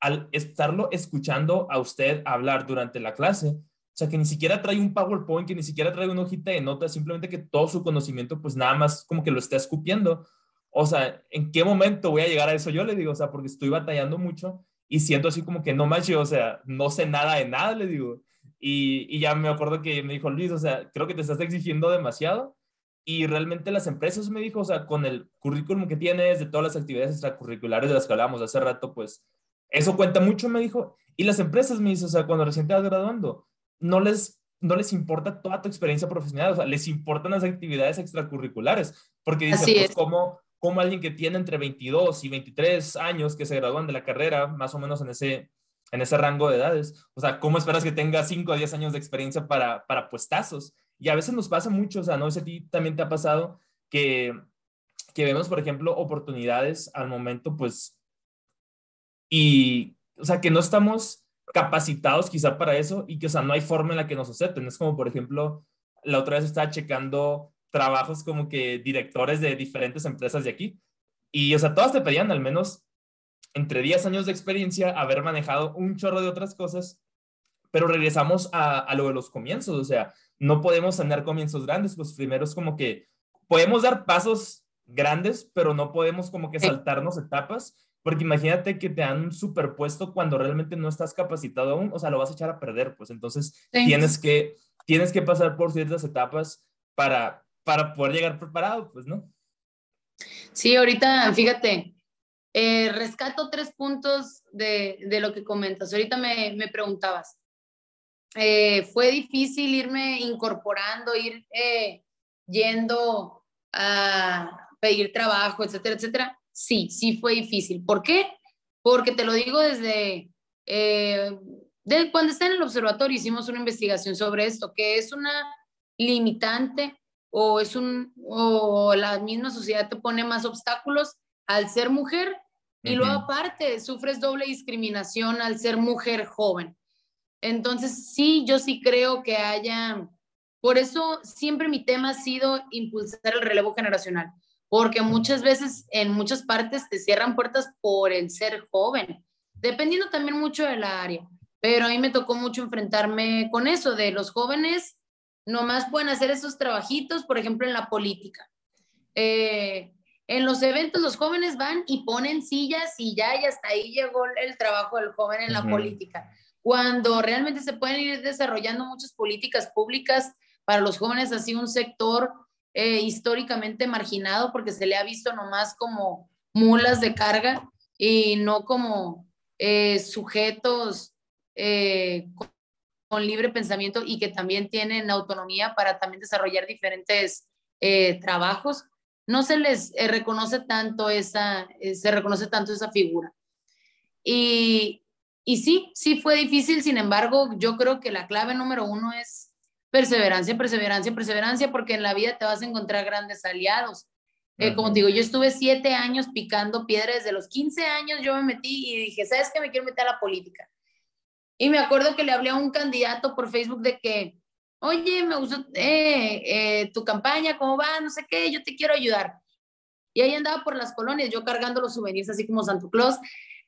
al estarlo escuchando a usted hablar durante la clase, o sea, que ni siquiera trae un PowerPoint, que ni siquiera trae una hojita de notas, simplemente que todo su conocimiento, pues nada más como que lo está escupiendo. O sea, ¿en qué momento voy a llegar a eso? Yo le digo, o sea, porque estoy batallando mucho y siento así como que no manches, o sea, no sé nada de nada, le digo. Y, y ya me acuerdo que me dijo Luis, o sea, creo que te estás exigiendo demasiado y realmente las empresas, me dijo, o sea, con el currículum que tienes, de todas las actividades extracurriculares de las que hablábamos hace rato, pues eso cuenta mucho, me dijo. Y las empresas, me dice, o sea, cuando recién te vas graduando, no les, no les importa toda tu experiencia profesional, o sea, les importan las actividades extracurriculares, porque dice, pues, como, como alguien que tiene entre 22 y 23 años que se gradúan de la carrera, más o menos en ese, en ese rango de edades, o sea, ¿cómo esperas que tenga 5 a 10 años de experiencia para, para puestazos? Y a veces nos pasa mucho, o sea, no sé si a ti también te ha pasado que, que vemos, por ejemplo, oportunidades al momento, pues, y, o sea, que no estamos capacitados quizá para eso y que, o sea, no hay forma en la que nos acepten. Es como, por ejemplo, la otra vez estaba checando trabajos como que directores de diferentes empresas de aquí y, o sea, todas te pedían al menos entre 10 años de experiencia, haber manejado un chorro de otras cosas, pero regresamos a, a lo de los comienzos, o sea, no podemos tener comienzos grandes, pues primero es como que podemos dar pasos grandes, pero no podemos como que saltarnos etapas, porque imagínate que te han superpuesto cuando realmente no estás capacitado aún, o sea, lo vas a echar a perder, pues entonces tienes que, tienes que pasar por ciertas etapas para, para poder llegar preparado, pues, ¿no? Sí, ahorita, fíjate, eh, rescato tres puntos de, de, lo que comentas. Ahorita me, me preguntabas, eh, fue difícil irme incorporando, ir eh, yendo a pedir trabajo, etcétera, etcétera. Sí, sí fue difícil. ¿Por qué? Porque te lo digo desde eh, de cuando está en el observatorio hicimos una investigación sobre esto, que es una limitante o es un o la misma sociedad te pone más obstáculos al ser mujer y luego aparte sufres doble discriminación al ser mujer joven. Entonces, sí, yo sí creo que haya, por eso siempre mi tema ha sido impulsar el relevo generacional, porque muchas veces en muchas partes te cierran puertas por el ser joven, dependiendo también mucho del área. Pero a mí me tocó mucho enfrentarme con eso, de los jóvenes nomás pueden hacer esos trabajitos, por ejemplo, en la política. Eh, en los eventos los jóvenes van y ponen sillas y ya, y hasta ahí llegó el trabajo del joven en la política cuando realmente se pueden ir desarrollando muchas políticas públicas para los jóvenes, así un sector eh, históricamente marginado porque se le ha visto nomás como mulas de carga y no como eh, sujetos eh, con, libre pensamiento y que también tienen autonomía para también desarrollar diferentes trabajos. No se les reconoce tanto esa, se reconoce tanto esa figura. Y, y sí, sí fue difícil, sin embargo, yo creo que la clave número uno es perseverancia, perseverancia, perseverancia, porque en la vida te vas a encontrar grandes aliados. Eh, como te digo, yo estuve siete años picando piedra, desde los 15 años yo me metí y dije, ¿sabes qué? Me quiero meter a la política. Y me acuerdo que le hablé a un candidato por Facebook de que, oye, me gustó eh, eh, tu campaña, ¿cómo va? No sé qué, yo te quiero ayudar. Y ahí andaba por las colonias, yo cargando los souvenirs así como Santo Claus.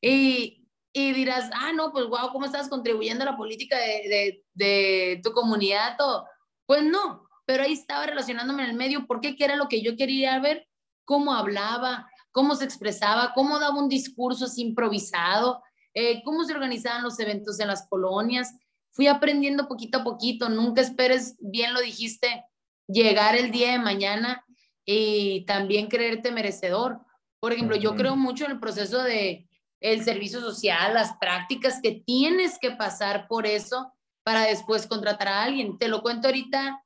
Y, y dirás, ah, no, pues wow, ¿cómo estás contribuyendo a la política de, de, tu comunidad? Todo. Pues no, pero ahí estaba relacionándome en el medio, porque qué era lo que yo quería ver, cómo hablaba, cómo se expresaba, cómo daba un discurso así improvisado, eh, cómo se organizaban los eventos en las colonias. Fui aprendiendo poquito a poquito, nunca esperes, bien lo dijiste, llegar el día de mañana y también creerte merecedor. Por ejemplo, yo creo mucho en el proceso de, el servicio social, las prácticas, que tienes que pasar por eso para después contratar a alguien. Te lo cuento ahorita.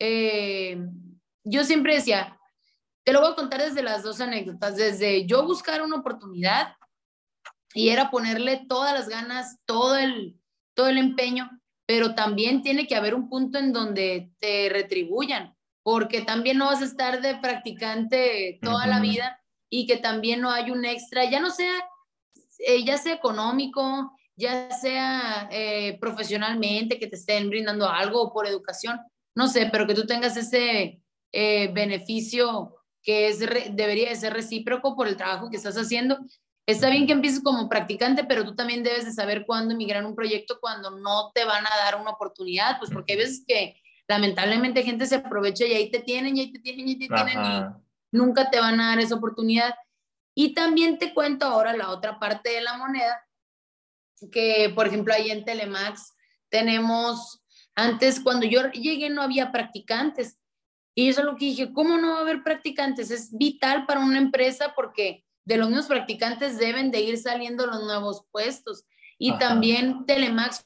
Eh, yo siempre decía, te lo voy a contar desde las dos anécdotas, desde yo buscar una oportunidad y era ponerle todas las ganas, todo el, todo el empeño, pero también tiene que haber un punto en donde te retribuyan, porque también no vas a estar de practicante toda la vida y que también no hay un extra, ya no sea eh, ya sea económico, ya sea eh, profesionalmente, que te estén brindando algo o por educación, no sé, pero que tú tengas ese eh, beneficio que es debería de ser recíproco por el trabajo que estás haciendo. Está bien que empieces como practicante, pero tú también debes de saber cuándo emigrar un proyecto cuando no te van a dar una oportunidad, pues porque hay veces que lamentablemente gente se aprovecha y ahí te tienen, y ahí te tienen, y ahí te tienen y nunca te van a dar esa oportunidad. Y también te cuento ahora la otra parte de la moneda, que, por ejemplo, ahí en Telemax tenemos, antes cuando yo llegué no había practicantes. Y eso es lo que dije, ¿cómo no va a haber practicantes? Es vital para una empresa porque de los mismos practicantes deben de ir saliendo los nuevos puestos. Y también Telemax,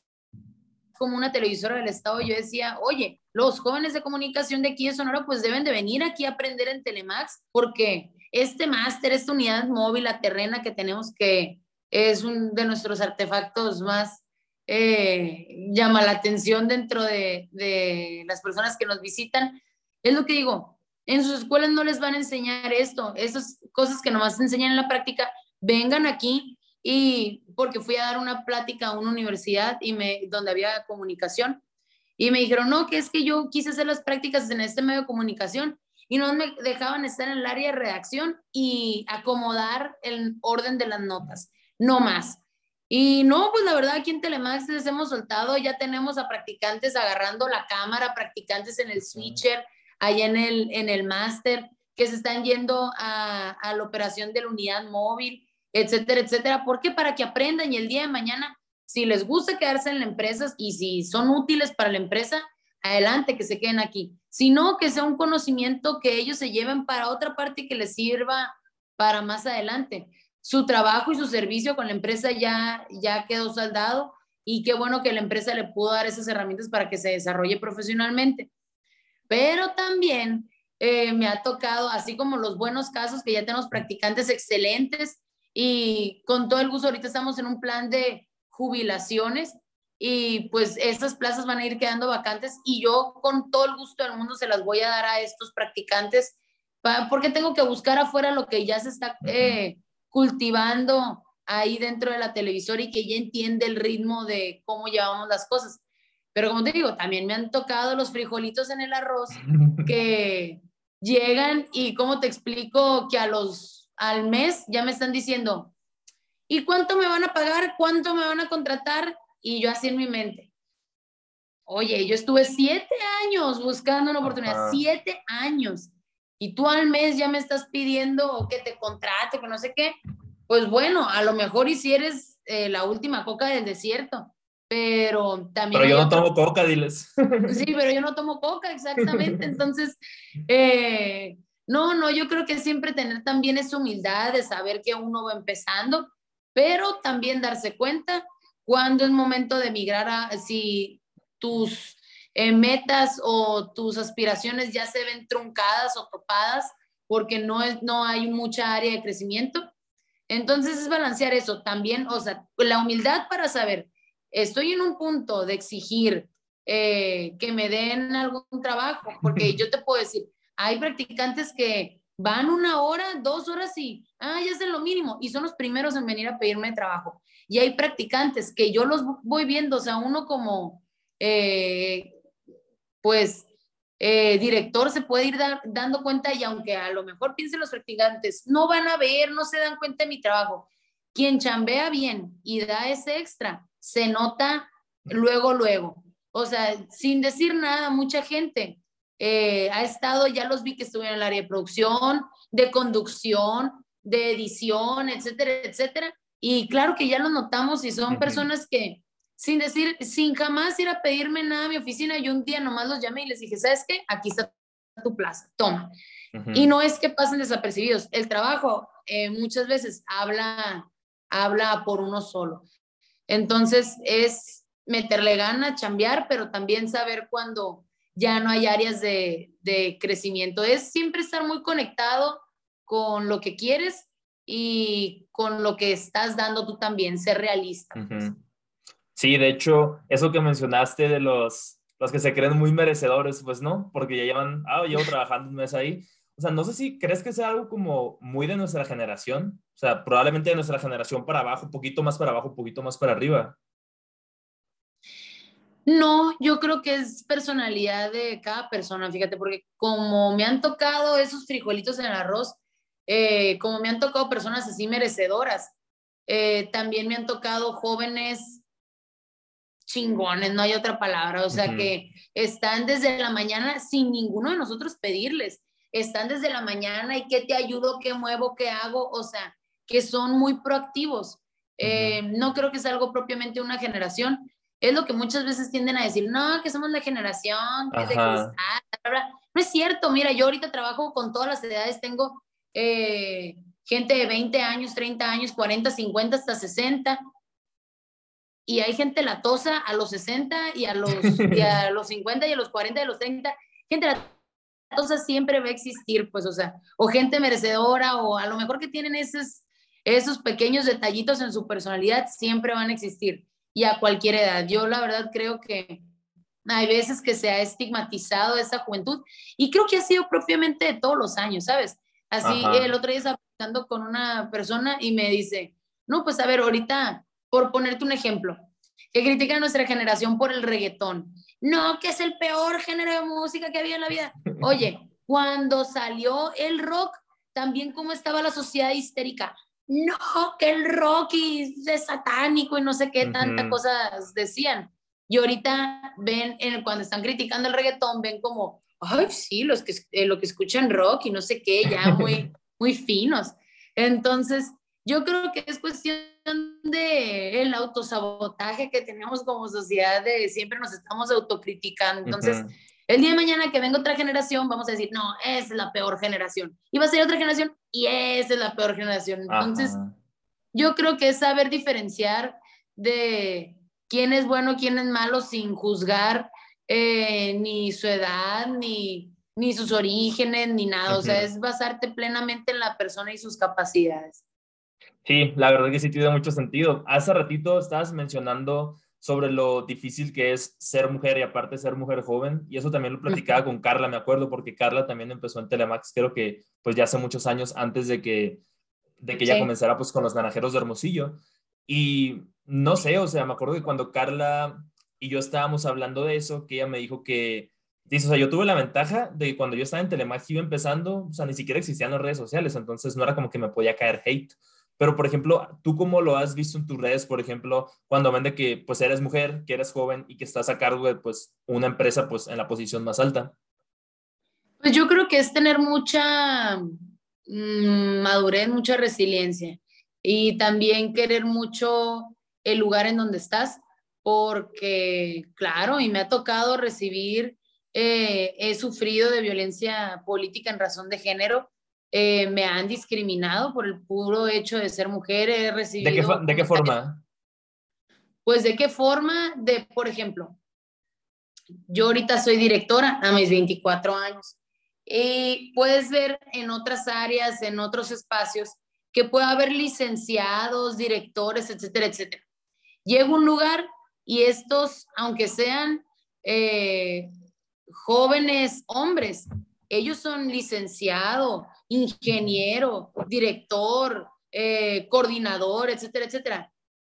como una televisora del Estado, yo decía, oye, los jóvenes de comunicación de aquí de Sonora pues deben de venir aquí a aprender en Telemax porque este máster, esta unidad móvil, la terrena que tenemos que es uno de nuestros artefactos más eh, llama la atención dentro de, de las personas que nos visitan. Es lo que digo, en sus escuelas no les van a enseñar esto, esas cosas que nomás enseñan en la práctica, vengan aquí y porque fui a dar una plática a una universidad y me, donde había comunicación y me dijeron, no, que es que yo quise hacer las prácticas en este medio de comunicación y no me dejaban estar en el área de redacción y acomodar el orden de las notas, no más. Y no, pues la verdad aquí en Telemax les hemos soltado, ya tenemos a practicantes agarrando la cámara, practicantes en el switcher, allá en el, en el máster, que se están yendo a, a la operación de la unidad móvil, etcétera, etcétera. ¿Por qué? Para que aprendan y el día de mañana, si les gusta quedarse en la empresa y si son útiles para la empresa, adelante, que se queden aquí, sino que sea un conocimiento que ellos se lleven para otra parte que les sirva para más adelante. Su trabajo y su servicio con la empresa ya, ya quedó saldado y qué bueno que la empresa le pudo dar esas herramientas para que se desarrolle profesionalmente. Pero también eh, me ha tocado, así como los buenos casos, que ya tenemos practicantes excelentes y con todo el gusto ahorita estamos en un plan de jubilaciones y pues estas plazas van a ir quedando vacantes y yo con todo el gusto del mundo se las voy a dar a estos practicantes porque tengo que buscar afuera lo que ya se está eh, cultivando ahí dentro de la televisora y que ya entiende el ritmo de cómo llevamos las cosas. Pero como te digo, también me han tocado los frijolitos en el arroz que llegan y como te explico que a los al mes ya me están diciendo, ¿y cuánto me van a pagar? ¿Cuánto me van a contratar? Y yo así en mi mente, oye, yo estuve siete años buscando una oportunidad, siete años, y tú al mes ya me estás pidiendo que te contrate, que no sé qué. Pues bueno, a lo mejor y si eres eh, la última coca del desierto, pero también... Pero yo no tomo coca, diles. Sí, pero yo no tomo coca, exactamente. Entonces, eh, no, no, yo creo que siempre tener también esa humildad de saber que uno va empezando, pero también darse cuenta cuándo es momento de migrar a, si tus eh, metas o tus aspiraciones ya se ven truncadas o topadas porque no, es, no hay mucha área de crecimiento. Entonces es balancear eso también, o sea, la humildad para saber, estoy en un punto de exigir eh, que me den algún trabajo, porque yo te puedo decir, hay practicantes que van una hora, dos horas y, ah, ya hacen lo mínimo, y son los primeros en venir a pedirme trabajo y hay practicantes que yo los voy viendo, o sea, uno como, eh, pues, eh, director se puede ir dando cuenta y aunque a lo mejor piensen los practicantes, no van a ver, no se dan cuenta de mi trabajo. Quien chambea bien y da ese extra, se nota luego, luego. O sea, sin decir nada, mucha gente eh, ha estado, ya los vi que estuvieron en el área de producción, de conducción, de edición, etcétera, etcétera, y claro que ya lo notamos y son personas que, sin decir, sin jamás ir a pedirme nada a mi oficina, yo un día nomás los llamé y les dije, ¿sabes qué? Aquí está tu plaza, toma. Y no es que pasen desapercibidos. El trabajo eh, muchas veces habla, habla por uno solo. Entonces es meterle gana, chambear, pero también saber cuando ya no hay áreas de, de crecimiento. Es siempre estar muy conectado con lo que quieres y con lo que estás dando tú también, ser realista. Sí, de hecho, eso que mencionaste de los, los que se creen muy merecedores, pues no, porque ya llevan, ah, llevo trabajando un mes ahí. O sea, no sé si crees que sea algo como muy de nuestra generación, o sea, probablemente de nuestra generación para abajo, un poquito más para abajo, un poquito más para arriba. No, yo creo que es personalidad de cada persona, fíjate, porque como me han tocado esos frijolitos en el arroz, eh, como me han tocado personas así merecedoras, eh, también me han tocado jóvenes chingones, no hay otra palabra, o sea, que están desde la mañana sin ninguno de nosotros pedirles, están desde la mañana y qué te ayudo, qué muevo, qué hago, o sea, que son muy proactivos. Eh, no creo que sea algo propiamente una generación. Es lo que muchas veces tienden a decir, no, que somos la generación que es de cristal. No es cierto, mira, yo ahorita trabajo con todas las edades, tengo eh, gente de 20 años, 30 años, 40, 50, hasta 60. Y hay gente latosa a los 60 y a los, y a los 50 y a los 40 y a los 30. Gente latosa siempre va a existir, pues, o sea, o gente merecedora o a lo mejor que tienen esos, esos pequeños detallitos en su personalidad, siempre van a existir y a cualquier edad. Yo la verdad creo que hay veces que se ha estigmatizado esa juventud y creo que ha sido propiamente de todos los años, ¿sabes? Así el otro día estaba hablando con una persona y me dice, no, pues a ver, ahorita, por ponerte un ejemplo, que critica a nuestra generación por el reggaetón. No, que es el peor género de música que había en la vida. Oye, cuando salió el rock, también cómo estaba la sociedad histérica. No, que el rock es satánico y no sé qué, tantas cosas decían. Y ahorita ven, en, cuando están criticando el reggaetón, ven como, ay, sí, los que, eh, lo que escuchan rock y no sé qué, ya muy, muy finos. Entonces, yo creo que es cuestión de el autosabotaje que tenemos como sociedad, de siempre nos estamos autocriticando. Entonces, el día de mañana que venga otra generación, vamos a decir, no, es la peor generación. Y va a ser otra generación y esa es la peor generación. Entonces, yo creo que es saber diferenciar de quién es bueno, quién es malo, sin juzgar eh, ni su edad, ni, ni sus orígenes, ni nada. O sea, es basarte plenamente en la persona y sus capacidades. Sí, la verdad que sí tiene mucho sentido. Hace ratito estabas mencionando sobre lo difícil que es ser mujer y aparte ser mujer joven. Y eso también lo platicaba con Carla, me acuerdo, porque Carla también empezó en Telemax, creo que pues ya hace muchos años antes de que, de que ella comenzara pues con los naranjeros de Hermosillo. Y no sé, o sea, me acuerdo que cuando Carla y yo estábamos hablando de eso, que ella me dijo que, dice, o sea, yo tuve la ventaja de que cuando yo estaba en Telemax iba empezando, o sea, ni siquiera existían las redes sociales, entonces no era como que me podía caer hate. Pero, por ejemplo, ¿tú cómo lo has visto en tus redes, por ejemplo, cuando ven de que pues eres mujer, que eres joven y que estás a cargo de pues una empresa pues en la posición más alta? Pues yo creo que es tener mucha mm, madurez, mucha resiliencia y también querer mucho el lugar en donde estás porque, claro, y me ha tocado recibir, eh, he sufrido de violencia política en razón de género, eh, me han discriminado por el puro hecho de ser mujer, he recibido... ¿De qué, ¿De qué forma? Pues de qué forma, de, por ejemplo, yo ahorita soy directora a mis 24 años y puedes ver en otras áreas, en otros espacios, que puede haber licenciados, directores, etcétera, etcétera. Llego a un lugar y estos, aunque sean eh, jóvenes hombres, ellos son licenciado, ingeniero, director, eh, coordinador, etcétera, etcétera.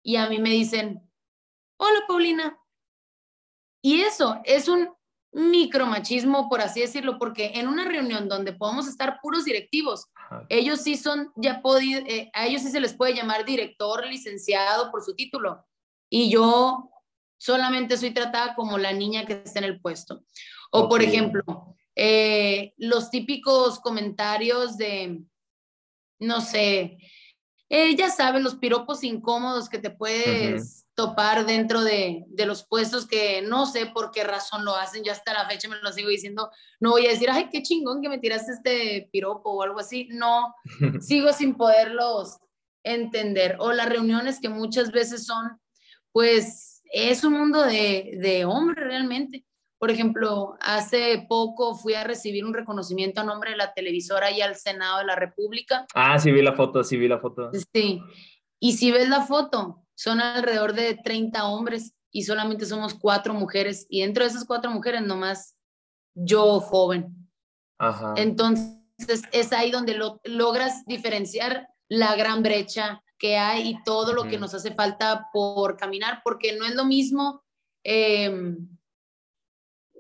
Y a mí me dicen, hola Paulina. Y eso es un micromachismo, por así decirlo, porque en una reunión donde podemos estar puros directivos, ellos sí son, ya eh, a ellos sí se les puede llamar director, licenciado por su título. Y yo solamente soy tratada como la niña que está en el puesto. O, por ejemplo, eh, los típicos comentarios de, no sé, eh, ya sabes, los piropos incómodos que te puedes topar dentro de, de, los puestos que no sé por qué razón lo hacen. Yo hasta la fecha me lo sigo diciendo. No voy a decir, ay, qué chingón que me tiraste este piropo o algo así. No, sigo sin poderlos entender. O las reuniones que muchas veces son, pues, es un mundo de, de hombres realmente. Por ejemplo, hace poco fui a recibir un reconocimiento a nombre de la televisora y al Senado de la República. Ah, sí vi la foto, sí vi la foto. Sí. Y si ves la foto, son alrededor de 30 hombres y solamente somos cuatro mujeres. Y dentro de esas cuatro mujeres, nomás yo joven. Ajá. Entonces, es ahí donde lo, logras diferenciar la gran brecha que hay y todo lo que nos hace falta por caminar, porque no es lo mismo, em,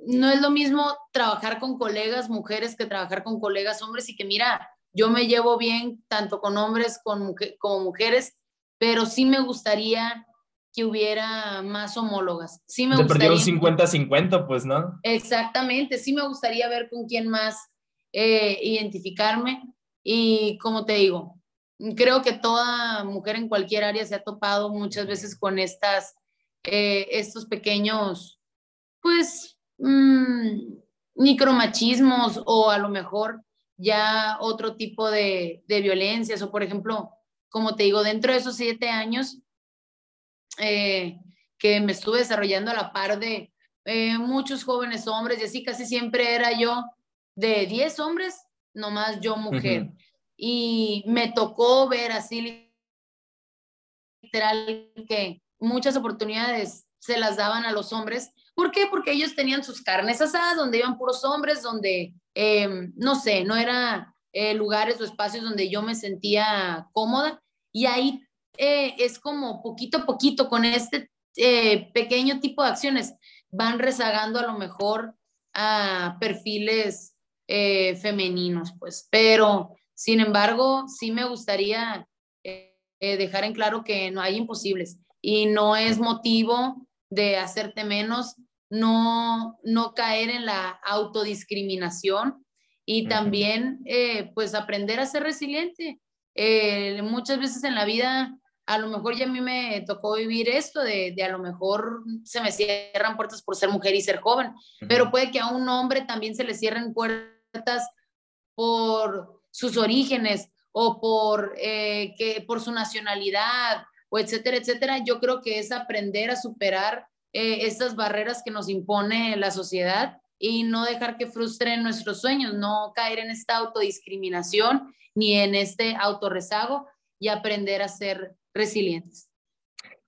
no es lo mismo trabajar con colegas mujeres que trabajar con colegas hombres y que mira, yo me llevo bien tanto con hombres como, como mujeres, pero sí me gustaría que hubiera más homólogas. Sí me Se gustaría... 50-50, pues, ¿no? Exactamente, sí me gustaría ver con quién más eh, identificarme y como te digo, creo que toda mujer en cualquier área se ha topado muchas veces con estas, eh, estos pequeños, pues, mm, micromachismos o a lo mejor ya otro tipo de, de, violencias o por ejemplo, como te digo, dentro de esos siete años eh, que me estuve desarrollando a la par de eh, muchos jóvenes hombres y así casi siempre era yo de diez hombres, nomás yo mujer. Y me tocó ver así literal que muchas oportunidades se las daban a los hombres. ¿Por qué? Porque ellos tenían sus carnes asadas, donde iban puros hombres, donde, em, no sé, no era eh, lugares o espacios donde yo me sentía cómoda. Y ahí eh, es como poquito a poquito con este eh, pequeño tipo de acciones van rezagando a lo mejor a perfiles femeninos, pues. Pero sin embargo, sí me gustaría eh, eh, dejar en claro que no hay imposibles y no es motivo de hacerte menos, no, no caer en la autodiscriminación y también eh, pues aprender a ser resiliente. muchas veces en la vida, a lo mejor ya a mí me tocó vivir esto de, de a lo mejor se me cierran puertas por ser mujer y ser joven, pero puede que a un hombre también se le cierren puertas por sus orígenes o por, eh, que, por su nacionalidad o etcétera, etcétera, yo creo que es aprender a superar eh, estas barreras que nos impone la sociedad y no dejar que frustren nuestros sueños, no caer en esta autodiscriminación ni en este autorrezago y aprender a ser resilientes.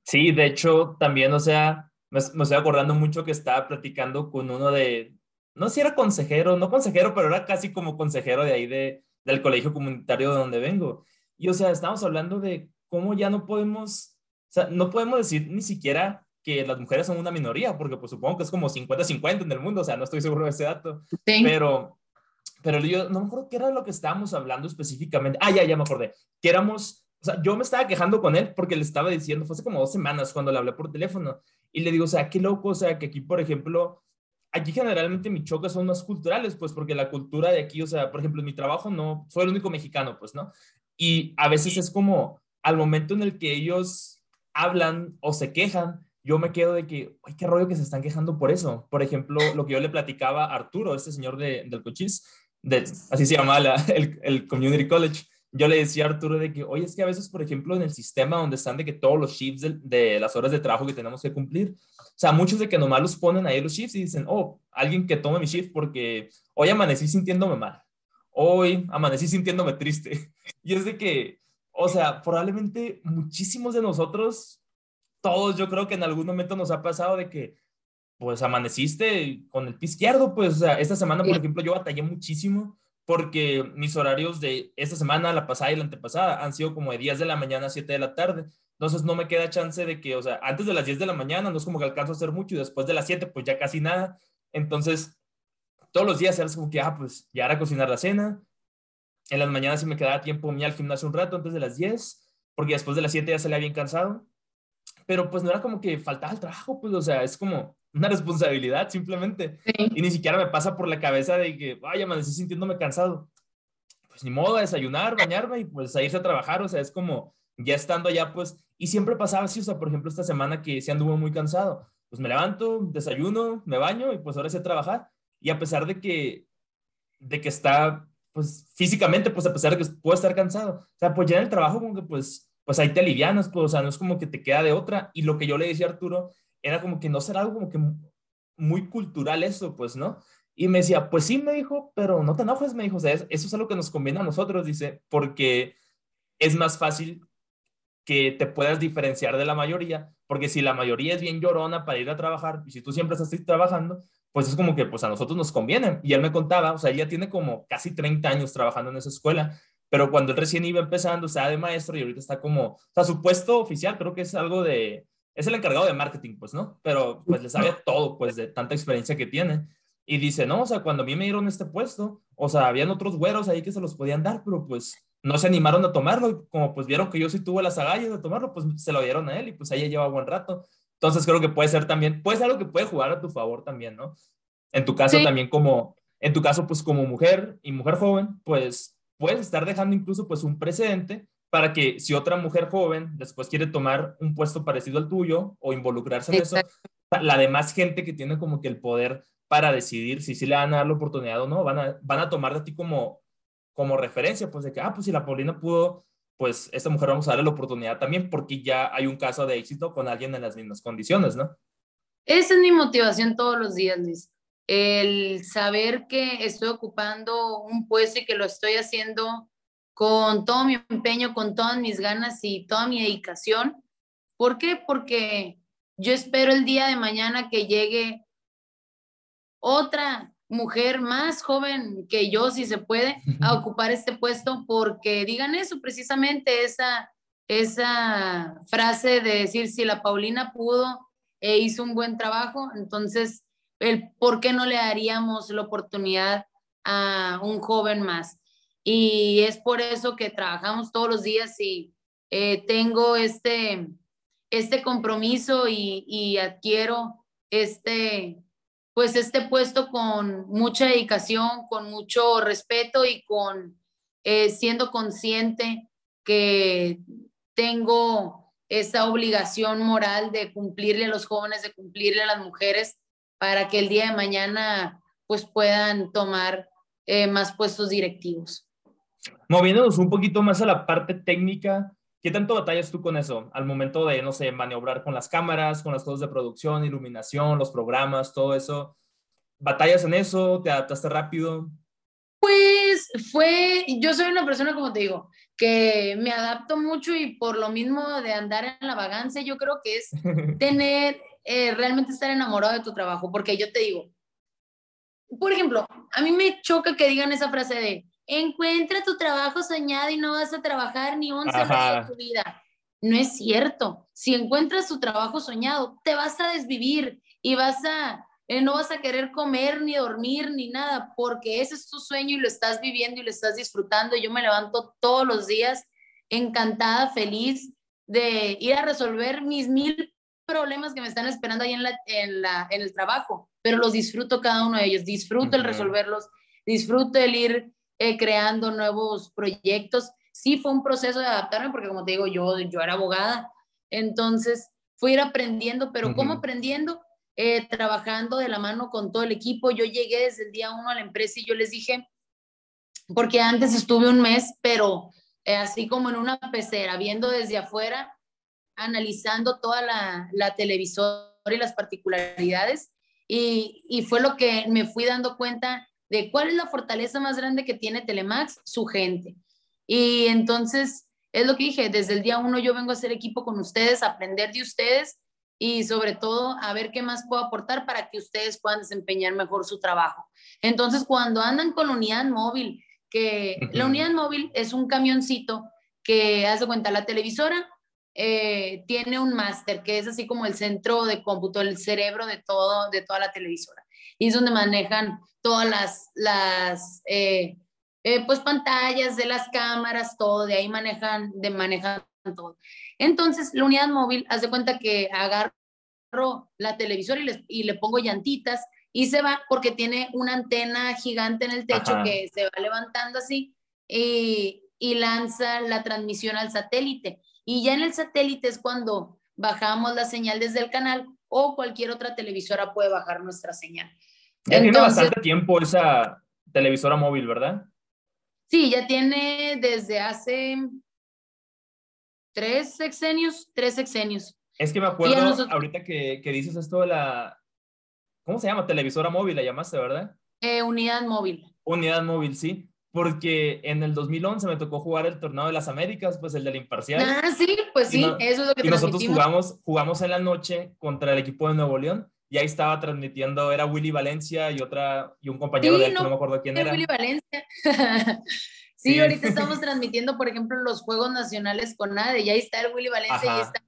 Sí, de hecho, también, o sea, me, me, estoy acordando mucho que estaba platicando con uno de, no sé si era consejero, no consejero, pero era casi como consejero de ahí de, del colegio comunitario de donde vengo. Y o sea, estamos hablando de cómo ya no podemos, o sea, no podemos decir ni siquiera que las mujeres son una minoría, porque pues supongo que es como 50-50 en el mundo, o sea, no estoy seguro de ese dato. Pero, pero yo no me acuerdo qué era lo que estábamos hablando específicamente. Ah, ya, ya me acordé. Que éramos, o sea, yo me estaba quejando con él porque le estaba diciendo, fue hace como dos semanas cuando le hablé por teléfono, y le digo, o sea, qué loco, o sea, que aquí, por ejemplo, aquí generalmente mis choques son más culturales, pues porque la cultura de aquí, o sea, por ejemplo, en mi trabajo no, soy el único mexicano, pues, ¿no? Y a veces es como al momento en el que ellos hablan o se quejan, yo me quedo de que, ay, qué rollo que se están quejando por eso. Por ejemplo, lo que yo le platicaba a Arturo, este señor de, del Cochís, de, así se llama el, el Community College, yo le decía a Arturo de que, oye, es que a veces, por ejemplo, en el sistema donde están de que todos los shifts de, las horas de trabajo que tenemos que cumplir, o sea, muchos de que nomás los ponen ahí los shifts y dicen, oh, alguien que tome mi shift porque hoy amanecí sintiéndome mal, hoy amanecí sintiéndome triste. Y es de que, o sea, probablemente muchísimos de nosotros, todos yo creo que en algún momento nos ha pasado de que, pues amaneciste con el pie izquierdo, pues, o sea, esta semana, por ejemplo, yo batallé muchísimo porque mis horarios de esta semana, la pasada y la antepasada han sido como de 10 de la mañana a 7 de la tarde. Entonces no me queda chance de que, o sea, antes de las 10 de la mañana no es como que alcanzo a hacer mucho y después de las 7 pues ya casi nada. Entonces todos los días era como que, ah, pues ya era cocinar la cena. En las mañanas sí me quedaba tiempo mí al gimnasio un rato antes de las 10, porque después de las 7 ya salía bien cansado. Pero pues no era como que faltaba el trabajo, pues, o sea, es como, una responsabilidad simplemente. Y ni siquiera me pasa por la cabeza de que, vaya, me estoy sintiéndome cansado. Pues ni modo, a desayunar, bañarme y pues a irse a trabajar. O sea, es como ya estando allá, pues, y siempre pasaba así. O sea, por ejemplo, esta semana que se anduvo muy cansado, pues me levanto, desayuno, me baño y pues ahora sí a trabajar. Y a pesar de que, de que está, pues físicamente, pues a pesar de que puedo estar cansado, o sea, pues ya en el trabajo como que pues, pues ahí te alivianas, pues, o sea, no es como que te queda de otra. Y lo que yo le decía a Arturo era como que no será algo como que muy cultural eso, pues, ¿no? Y me decía, pues sí, me dijo, pero no te enojes, me dijo, o sea, eso es algo que nos conviene a nosotros, dice, porque es más fácil que te puedas diferenciar de la mayoría, porque si la mayoría es bien llorona para ir a trabajar, y si tú siempre estás trabajando, pues es como que pues a nosotros nos conviene. Y él me contaba, o sea, ella tiene como casi 30 años trabajando en esa escuela, pero cuando él recién iba empezando, o sea, de maestro y ahorita está como, o sea, su puesto oficial creo que es algo de es el encargado de marketing, pues, ¿no? Pero pues le sabe todo, pues, de tanta experiencia que tiene. Y dice, no, o sea, cuando a mí me dieron este puesto, o sea, habían otros güeros ahí que se los podían dar, pero pues no se animaron a tomarlo. Y como pues vieron que yo sí tuve las agallas de tomarlo, pues se lo dieron a él y pues ahí lleva buen rato. Entonces creo que puede ser también, puede ser algo que puede jugar a tu favor también, ¿no? En tu caso también como, en tu caso pues como mujer y mujer joven, pues puedes estar dejando incluso pues un precedente para que si otra mujer joven después quiere tomar un puesto parecido al tuyo o involucrarse en eso, la demás gente que tiene como que el poder para decidir si sí le van a dar la oportunidad o no, van a, van a tomar de ti como, como referencia, pues de que, ah, pues si la Paulina pudo, pues esta mujer vamos a darle la oportunidad también porque ya hay un caso de éxito con alguien en las mismas condiciones, ¿no? Esa es mi motivación todos los días, Luis. El saber que estoy ocupando un puesto y que lo estoy haciendo con todo mi empeño, con todas mis ganas y toda mi dedicación. ¿Por qué? Porque yo espero el día de mañana que llegue otra mujer más joven que yo, si se puede, a ocupar este puesto, porque digan eso, precisamente esa, esa frase de decir, si la Paulina pudo e hizo un buen trabajo, entonces, el, ¿por qué no le daríamos la oportunidad a un joven más? Y es por eso que trabajamos todos los días y eh, tengo este, este compromiso y, adquiero este, pues este puesto con mucha dedicación, con mucho respeto y con eh, siendo consciente que tengo esa obligación moral de cumplirle a los jóvenes, de cumplirle a las mujeres para que el día de mañana pues puedan tomar eh, más puestos directivos. Moviéndonos un poquito más a la parte técnica, ¿qué tanto batallas tú con eso al momento de, no sé, maniobrar con las cámaras, con las cosas de producción, iluminación, los programas, todo eso? ¿Batallas en eso? ¿Te adaptaste rápido? Pues fue, yo soy una persona, como te digo, que me adapto mucho y por lo mismo de andar en la vagancia, yo creo que es tener, eh, realmente estar enamorado de tu trabajo, porque yo te digo, por ejemplo, a mí me choca que digan esa frase de, encuentra tu trabajo soñado y no vas a trabajar ni un segundo de tu vida. No es cierto. Si encuentras tu trabajo soñado, te vas a desvivir y vas a, eh, no vas a querer comer ni dormir ni nada, porque ese es tu sueño y lo estás viviendo y lo estás disfrutando. Yo me levanto todos los días encantada, feliz de ir a resolver mis mil problemas que me están esperando ahí en, la, en, la, en el trabajo, pero los disfruto cada uno de ellos, disfruto el resolverlos, disfruto el ir eh, creando nuevos proyectos. Sí fue un proceso de adaptarme porque como te digo, yo, yo era abogada, entonces fui ir aprendiendo, pero ¿cómo aprendiendo? Eh, trabajando de la mano con todo el equipo. Yo llegué desde el día uno a la empresa y yo les dije, porque antes estuve un mes, pero eh, así como en una pecera, viendo desde afuera, analizando toda la, la televisora y las particularidades, y, y, fue lo que me fui dando cuenta de cuál es la fortaleza más grande que tiene Telemax, su gente. Y entonces, es lo que dije, desde el día uno yo vengo a hacer equipo con ustedes, a aprender de ustedes y sobre todo a ver qué más puedo aportar para que ustedes puedan desempeñar mejor su trabajo. Entonces, cuando andan con la unidad móvil, que la unidad móvil es un camioncito que, hace cuenta, la televisora eh, tiene un máster, que es así como el centro de cómputo, el cerebro de, todo, de toda la televisora. Y es donde manejan todas las, las eh, eh, pues pantallas de las cámaras, todo, de ahí manejan, de manejan todo. Entonces, la unidad móvil, haz de cuenta que agarro la televisora y le, y le pongo llantitas y se va porque tiene una antena gigante en el techo que se va levantando así y, y lanza la transmisión al satélite. Y ya en el satélite es cuando bajamos la señal desde el canal o cualquier otra televisora puede bajar nuestra señal. Ya tiene bastante tiempo esa televisora móvil, ¿verdad? Sí, ya tiene desde hace tres sexenios, tres sexenios. Es que me acuerdo ahorita que, que, dices esto de la, ¿cómo se llama? Televisora móvil, la llamaste, ¿verdad? Eh, unidad móvil. Unidad móvil, sí. Porque en el 2011 me tocó jugar el torneo de las Américas, pues el del imparcial. Ah, sí, pues sí, eso es lo que Y nosotros jugamos, jugamos en la noche contra el equipo de Nuevo León y ahí estaba transmitiendo, era Willy Valencia y otra, y un compañero de él, no, no me acuerdo quién era. Willy Valencia. sí, ahorita estamos transmitiendo, por ejemplo, los Juegos Nacionales con ADE, y ahí está el Willy Valencia, y está,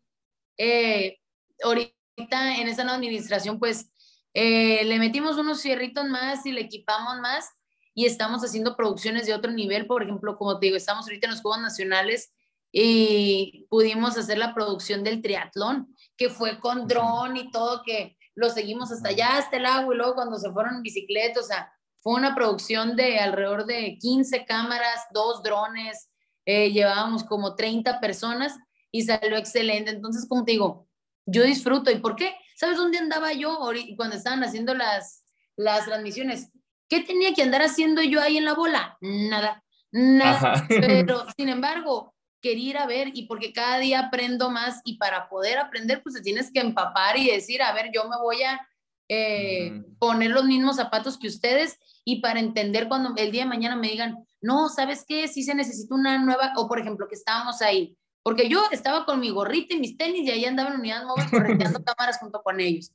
eh, ahorita en esa nueva administración, pues, eh, le metimos unos cierritos más y le equipamos más, y estamos haciendo producciones de otro nivel, por ejemplo, como te digo, estamos ahorita en los Juegos Nacionales, y pudimos hacer la producción del triatlón, que fue con dron y todo, que lo seguimos hasta allá, hasta el agua, y luego cuando se fueron en bicicleta, o sea, fue una producción de alrededor de 15 cámaras, dos drones, eh, llevábamos como 30 personas y salió excelente. Entonces, como te digo, yo disfruto. ¿Y por qué? ¿Sabes dónde andaba yo cuando estaban haciendo las, las transmisiones? ¿Qué tenía que andar haciendo yo ahí en la bola? Nada, nada. Pero, sin embargo, quería ir a ver y porque cada día aprendo más y para poder aprender, pues te tienes que empapar y decir, a ver, yo me voy a eh, poner los mismos zapatos que ustedes y para entender cuando el día de mañana me digan, no, ¿sabes qué? Si se necesita una nueva, o por ejemplo, que estábamos ahí, porque yo estaba con mi gorrita y mis tenis y ahí andaba en unidad móvil correteando cámaras junto con ellos.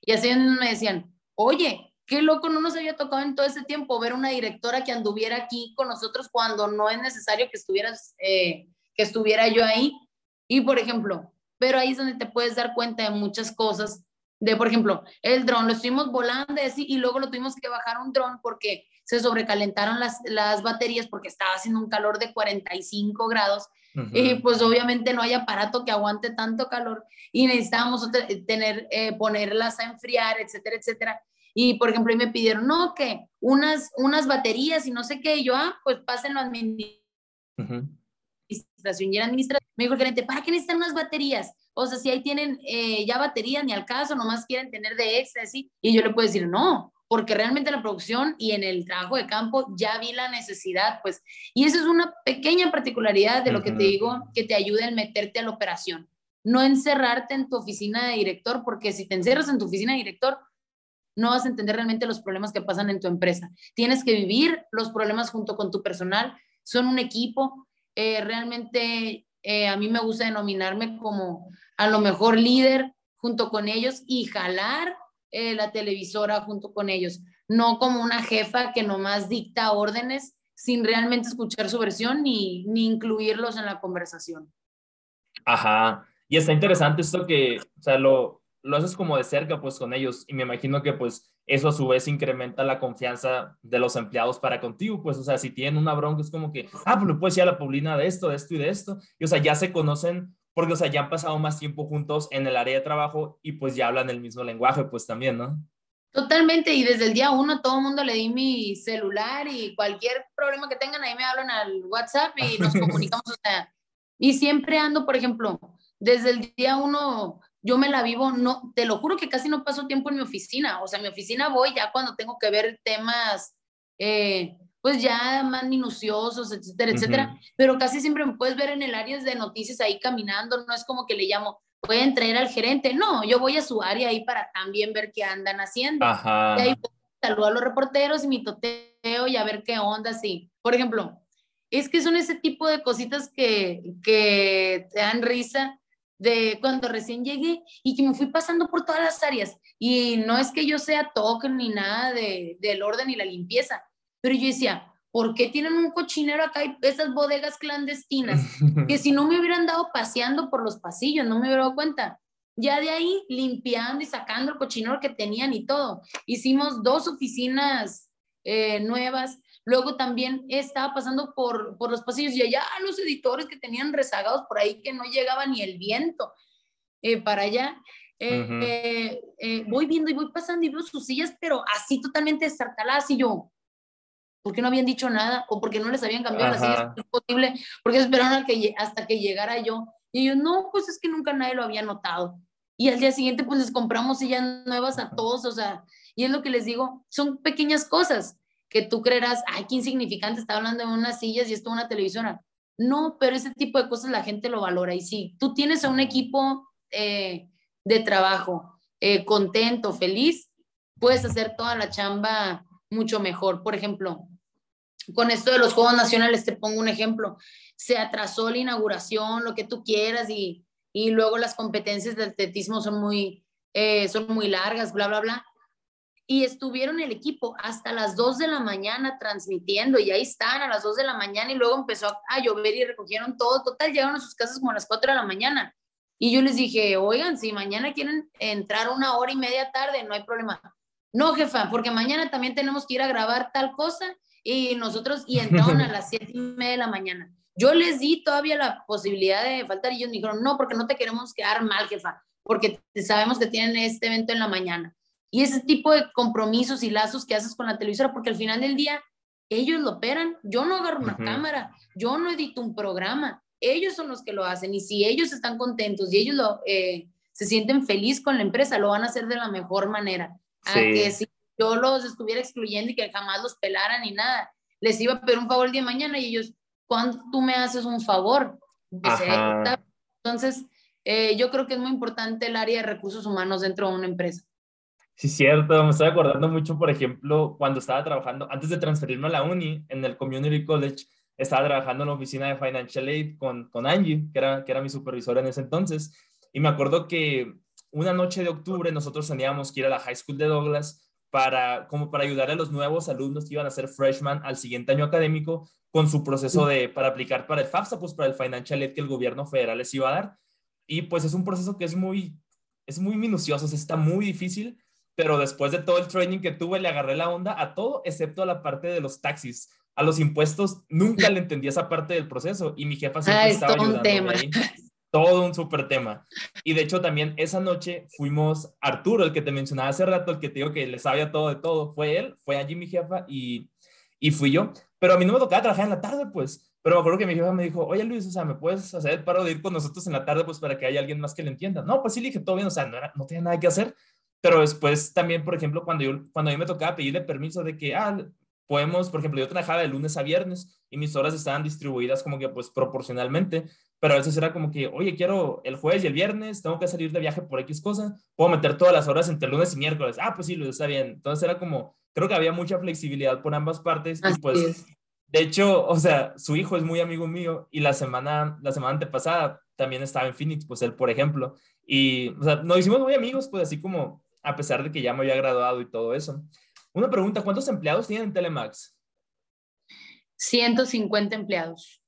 Y así me decían, oye, qué loco, no nos había tocado en todo ese tiempo ver una directora que anduviera aquí con nosotros cuando no es necesario que estuvieras, eh, que estuviera yo ahí. Y por ejemplo, pero ahí es donde te puedes dar cuenta de muchas cosas de, por ejemplo, el dron, lo estuvimos volando y, y luego lo tuvimos que bajar un dron porque se sobrecalentaron las, las baterías porque estaba haciendo un calor de 45 grados y pues obviamente no hay aparato que aguante tanto calor y necesitábamos tener, eh, ponerlas a enfriar, etcétera, etcétera. Y por ejemplo, ahí me pidieron, no, que unas, unas baterías y no sé qué, y yo, ah, pues pásenlo a administración y administración. Me dijo el gerente, ¿para qué necesitan unas baterías? O sea, si ahí tienen eh, ya baterías, ni al caso, nomás quieren tener de extra, así. Y yo le puedo decir, no, porque realmente en la producción y en el trabajo de campo ya vi la necesidad, pues. Y eso es una pequeña particularidad de lo que te digo, que te ayuda en meterte a la operación. No encerrarte en tu oficina de director, porque si te encerras en tu oficina de director, no vas a entender realmente los problemas que pasan en tu empresa. Tienes que vivir los problemas junto con tu personal. Son un equipo. Eh, realmente eh, a mí me gusta denominarme como a lo mejor líder junto con ellos y jalar eh, la televisora junto con ellos, no como una jefa que nomás dicta órdenes sin realmente escuchar su versión ni, ni incluirlos en la conversación. Ajá, y está interesante esto que, o sea, lo, lo haces como de cerca pues con ellos y me imagino que pues eso a su vez incrementa la confianza de los empleados para contigo, pues, o sea, si tienen una bronca es como que, ah, pues le puedes decir a la Paulina de esto, de esto y de esto, y o sea, ya se conocen porque, o sea, ya han pasado más tiempo juntos en el área de trabajo y pues ya hablan el mismo lenguaje, pues también, ¿no? Totalmente, y desde el día uno todo el mundo le di mi celular y cualquier problema que tengan ahí me hablan al WhatsApp y nos comunicamos, o sea, y siempre ando, por ejemplo, desde el día uno yo me la vivo, no, te lo juro que casi no paso tiempo en mi oficina, o sea, mi oficina voy ya cuando tengo que ver temas, eh, pues ya más minuciosos, etcétera, etcétera, pero casi siempre me puedes ver en el área de noticias ahí caminando, no es como que le llamo, pueden traer al gerente, no, yo voy a su área ahí para también ver qué andan haciendo. Ajá. Y ahí saludo a los reporteros y mi toteo y a ver qué onda, sí. Por ejemplo, es que son ese tipo de cositas que, que te dan risa de cuando recién llegué y que me fui pasando por todas las áreas. Y no es que yo sea token ni nada de, del orden y la limpieza, pero yo decía, ¿por qué tienen un cochinero acá y esas bodegas clandestinas? que si no me hubieran dado paseando por los pasillos, no me hubiera dado cuenta. Ya de ahí limpiando y sacando el cochinero que tenían y todo. Hicimos dos oficinas eh, nuevas. Luego también estaba pasando por, por los pasillos y allá los editores que tenían rezagados por ahí que no llegaba ni el viento eh, para allá. Eh, voy viendo y voy pasando y veo sus sillas, pero así totalmente destartaladas y yo, ¿por qué no habían dicho nada? ¿O porque no les habían cambiado las sillas? Es posible, porque esperaron que, hasta que llegara yo. Y yo, no, pues es que nunca nadie lo había notado. Y al día siguiente, pues les compramos sillas nuevas a todos, o sea, y es lo que les digo, son pequeñas cosas que tú creerás, ay, qué insignificante, está hablando de unas sillas y esto una televisora. No, pero ese tipo de cosas la gente lo valora. Y si tú tienes a un equipo eh, de trabajo eh, contento, feliz, puedes hacer toda la chamba mucho mejor. Por ejemplo, con esto de los Juegos Nacionales, te pongo un ejemplo, se atrasó la inauguración, lo que tú quieras, y, y luego las competencias de atletismo son muy, eh, son muy largas, bla, bla, bla. Y estuvieron el equipo hasta las 2 de la mañana transmitiendo, y ahí están a las 2 de la mañana, y luego empezó a llover y recogieron todo. Total, llegaron a sus casas como a las 4 de la mañana. Y yo les dije, oigan, si mañana quieren entrar una hora y media tarde, no hay problema. No, jefa, porque mañana también tenemos que ir a grabar tal cosa y nosotros, y entraron a las siete y media de la mañana. Yo les di todavía la posibilidad de faltar y ellos me dijeron, no, porque no te queremos quedar mal, jefa, porque sabemos que tienen este evento en la mañana. Y ese tipo de compromisos y lazos que haces con la televisora, porque al final del día ellos lo operan, yo no agarro una cámara, yo no edito un programa, ellos son los que lo hacen y si ellos están contentos y ellos lo, eh, se sienten feliz con la empresa, lo van a hacer de la mejor manera. A que si yo los estuviera excluyendo y que jamás los pelaran ni nada, les iba a pedir un favor el día de mañana y ellos, ¿cuándo tú me haces un favor? Entonces, eh, yo creo que es muy importante el área de recursos humanos dentro de una empresa. Sí, cierto. Me estoy acordando mucho, por ejemplo, cuando estaba trabajando, antes de transferirme a la uni, en el Community College, estaba trabajando en la oficina de Financial Aid con, con Angie, que era, que era mi supervisora en ese entonces. Y me acuerdo que una noche de octubre nosotros teníamos que ir a la High School de Douglas para, como para ayudar a los nuevos alumnos que iban a ser freshman al siguiente año académico con su proceso de, para aplicar para el FAFSA, pues para el Financial Aid que el gobierno federal les iba a dar. Y pues es un proceso que es muy, es muy minucioso, está muy difícil, pero después de todo el training que tuve, le agarré la onda a todo, excepto a la parte de los taxis. A los impuestos, nunca le entendí esa parte del proceso y mi jefa siempre ah, estaba ayudando. Un tema. Todo un súper tema. Y de hecho también esa noche fuimos, Arturo, el que te mencionaba hace rato, el que te digo que le sabía todo de todo, fue él, fue allí mi jefa y, y fui yo. Pero a mí no me tocaba trabajar en la tarde, pues. Pero me acuerdo que mi jefa me dijo, oye Luis, o sea, ¿me puedes hacer el paro de ir con nosotros en la tarde, pues para que haya alguien más que le entienda? No, pues sí, le dije, todo bien, o sea, no, era, no tenía nada que hacer. Pero después también, por ejemplo, cuando, yo, cuando a mí me tocaba pedirle permiso de que, ah, podemos, por ejemplo, yo trabajaba de lunes a viernes y mis horas estaban distribuidas como que pues proporcionalmente, pero a veces era como que, oye, quiero el jueves y el viernes, tengo que salir de viaje por X cosa, puedo meter todas las horas entre lunes y miércoles. Ah, pues sí, lo está bien. Entonces era como, creo que había mucha flexibilidad por ambas partes y pues, de hecho, o sea, su hijo es muy amigo mío y la semana, la semana antepasada también estaba en Phoenix, pues él, por ejemplo, y, o sea, nos hicimos muy amigos, pues así como a pesar de que ya me había graduado y todo eso. Una pregunta, ¿cuántos empleados tienen en Telemax? 150 empleados.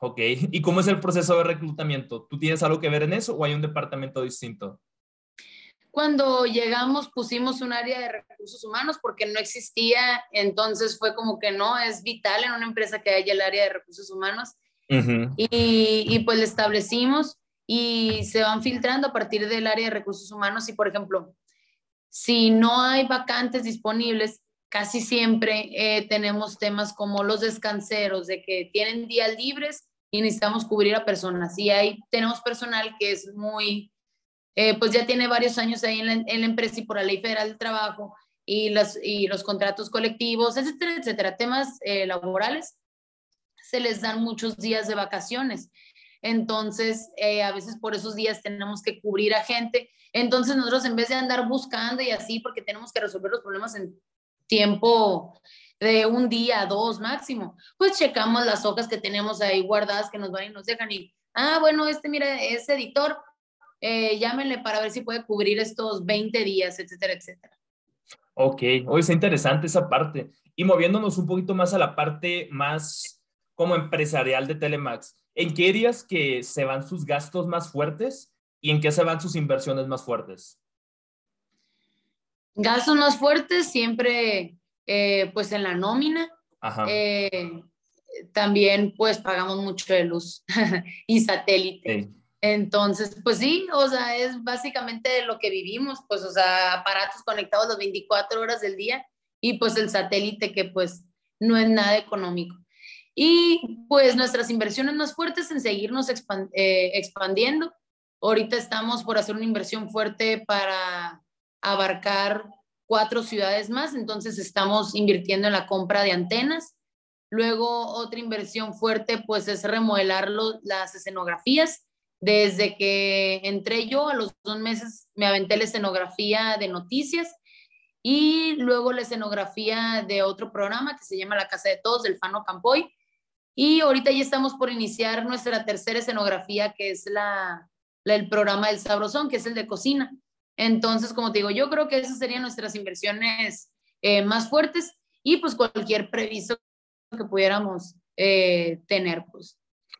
Ok, ¿y cómo es el proceso de reclutamiento? ¿Tú tienes algo que ver en eso o hay un departamento distinto? Cuando llegamos pusimos un área de recursos humanos porque no existía, entonces fue como que no, es vital en una empresa que haya el área de recursos humanos. y, y, pues le establecimos y se van filtrando a partir del área de recursos humanos y, por ejemplo, si no hay vacantes disponibles, casi siempre eh, tenemos temas como los descanseros, de que tienen días libres y necesitamos cubrir a personas. Y ahí tenemos personal que es muy, eh, pues ya tiene varios años ahí en la, empresa y por la ley federal del trabajo y, las, y los contratos colectivos, etcétera, etcétera, temas eh, laborales, se les dan muchos días de vacaciones. Entonces, eh, a veces por esos días tenemos que cubrir a gente. Entonces, nosotros en vez de andar buscando y así, porque tenemos que resolver los problemas en tiempo de un día, dos máximo, pues checamos las hojas que tenemos ahí guardadas que nos van y nos dejan y, ah, bueno, este, mira, es editor, eh, llámenle para ver si puede cubrir estos 20 días, etcétera, etcétera. Ok, hoy es interesante esa parte. Y moviéndonos un poquito más a la parte más como empresarial de Telemax, ¿En qué dirías que se van sus gastos más fuertes y en qué se van sus inversiones más fuertes? Gastos más fuertes siempre, eh, pues en la nómina. Eh, también pues pagamos mucho de luz y satélite. Entonces, pues sí, o sea, es básicamente lo que vivimos, pues, o sea, aparatos conectados las 24 horas del día y pues el satélite que pues no es nada económico. Y pues nuestras inversiones más fuertes en seguirnos eh, expandiendo. Ahorita estamos por hacer una inversión fuerte para abarcar cuatro ciudades más, entonces estamos invirtiendo en la compra de antenas. Luego otra inversión fuerte pues es remodelar las escenografías. Desde que entré yo, a los dos meses me aventé la escenografía de noticias y luego la escenografía de otro programa que se llama La Casa de Todos, del Fano Campoy. Y ahorita ya estamos por iniciar nuestra tercera escenografía, que es la, el programa del Sabrosón, que es el de cocina. Entonces, como te digo, yo creo que esas serían nuestras inversiones eh, más fuertes y pues cualquier previsto que pudiéramos eh, tener, pues.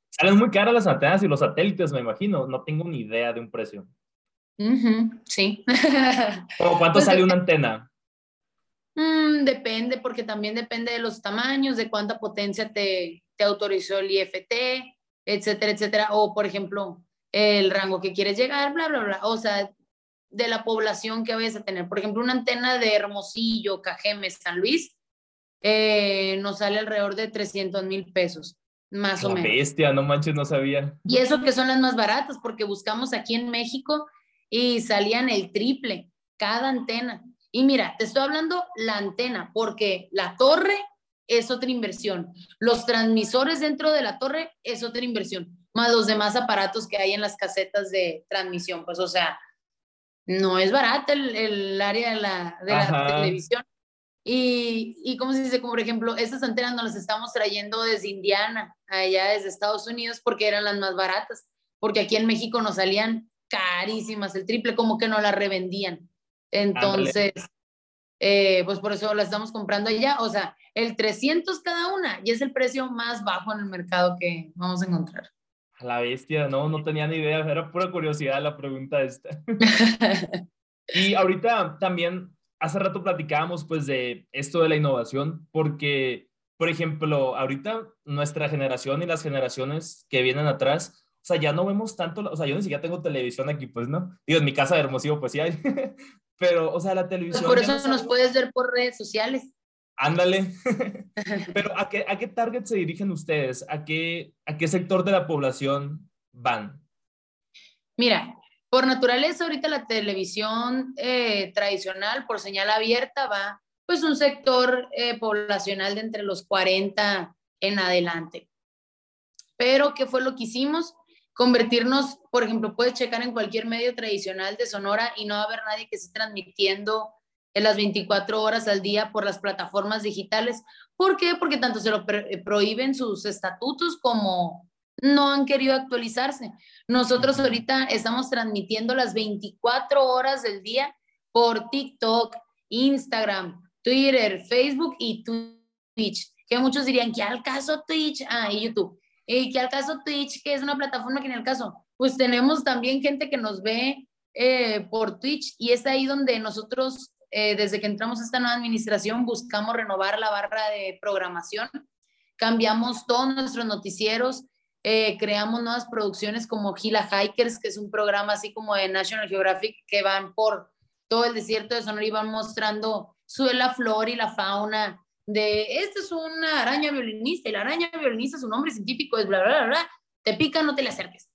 Salen muy caras las antenas y los satélites, me imagino. No tengo ni idea de un precio. sí. ¿Cuánto pues sale una antena? Mm, depende, porque también depende de los tamaños, de cuánta potencia te, te autorizó el IFT, etcétera, etcétera. O, por ejemplo, el rango que quieres llegar, bla, bla, bla. O sea, de la población que vayas a tener. Por ejemplo, una antena de Hermosillo, Cajeme, San Luis, eh, nos sale alrededor de 300 mil pesos, más o menos. Bestia, no manches, no sabía. Y eso que son las más baratas, porque buscamos aquí en México y salían el triple, cada antena. Y mira, te estoy hablando la antena, porque la torre es otra inversión. Los transmisores dentro de la torre es otra inversión, más los demás aparatos que hay en las casetas de transmisión. Pues, o sea, no es barata el, área de la, de la televisión. Y, y como se dice, como por ejemplo, estas antenas nos las estamos trayendo desde Indiana, allá desde Estados Unidos, porque eran las más baratas, porque aquí en México nos salían carísimas, el triple, como que no las revendían. Entonces, eh, pues por eso la estamos comprando allá. O sea, el 300 cada una y es el precio más bajo en el mercado que vamos a encontrar. La bestia, no, no tenía ni idea, era pura curiosidad la pregunta esta. y ahorita también, hace rato platicábamos pues de esto de la innovación, porque, por ejemplo, ahorita nuestra generación y las generaciones que vienen atrás, o sea, ya no vemos tanto, o sea, yo ni siquiera tengo televisión aquí, pues, ¿no? Digo, en mi casa de Hermosillo, pues sí hay, pero, o sea, la televisión... por eso nos puedes ver por redes sociales. Ándale. Pero ¿a qué, ¿a qué target se dirigen ustedes? ¿A qué, ¿A qué sector de la población van? Mira, por naturaleza ahorita la televisión eh, tradicional por señal abierta va pues un sector eh, poblacional de entre los 40 en adelante. Pero ¿qué fue lo que hicimos? Convertirnos, por ejemplo, puedes checar en cualquier medio tradicional de Sonora y no va a haber nadie que esté transmitiendo en las 24 horas al día por las plataformas digitales. ¿Por qué? Porque tanto se lo eh, prohíben sus estatutos como no han querido actualizarse. Nosotros ahorita estamos transmitiendo las 24 horas del día por TikTok, Instagram, Twitter, Facebook y Twitch. Que muchos dirían, ¿qué al caso Twitch? Ah, y YouTube. ¿Y qué al caso Twitch? Que es una plataforma que en el caso. Pues tenemos también gente que nos ve eh, por Twitch y es ahí donde nosotros eh, desde que entramos a esta nueva administración, buscamos renovar la barra de programación, cambiamos todos nuestros noticieros, eh, creamos nuevas producciones como Gila Hikers, que es un programa así como de National Geographic que van por todo el desierto de Sonora y van mostrando su, la flora y la fauna de, esta es una araña violinista y la araña violinista, su nombre científico es bla, bla, bla, te pica, no te le acerques.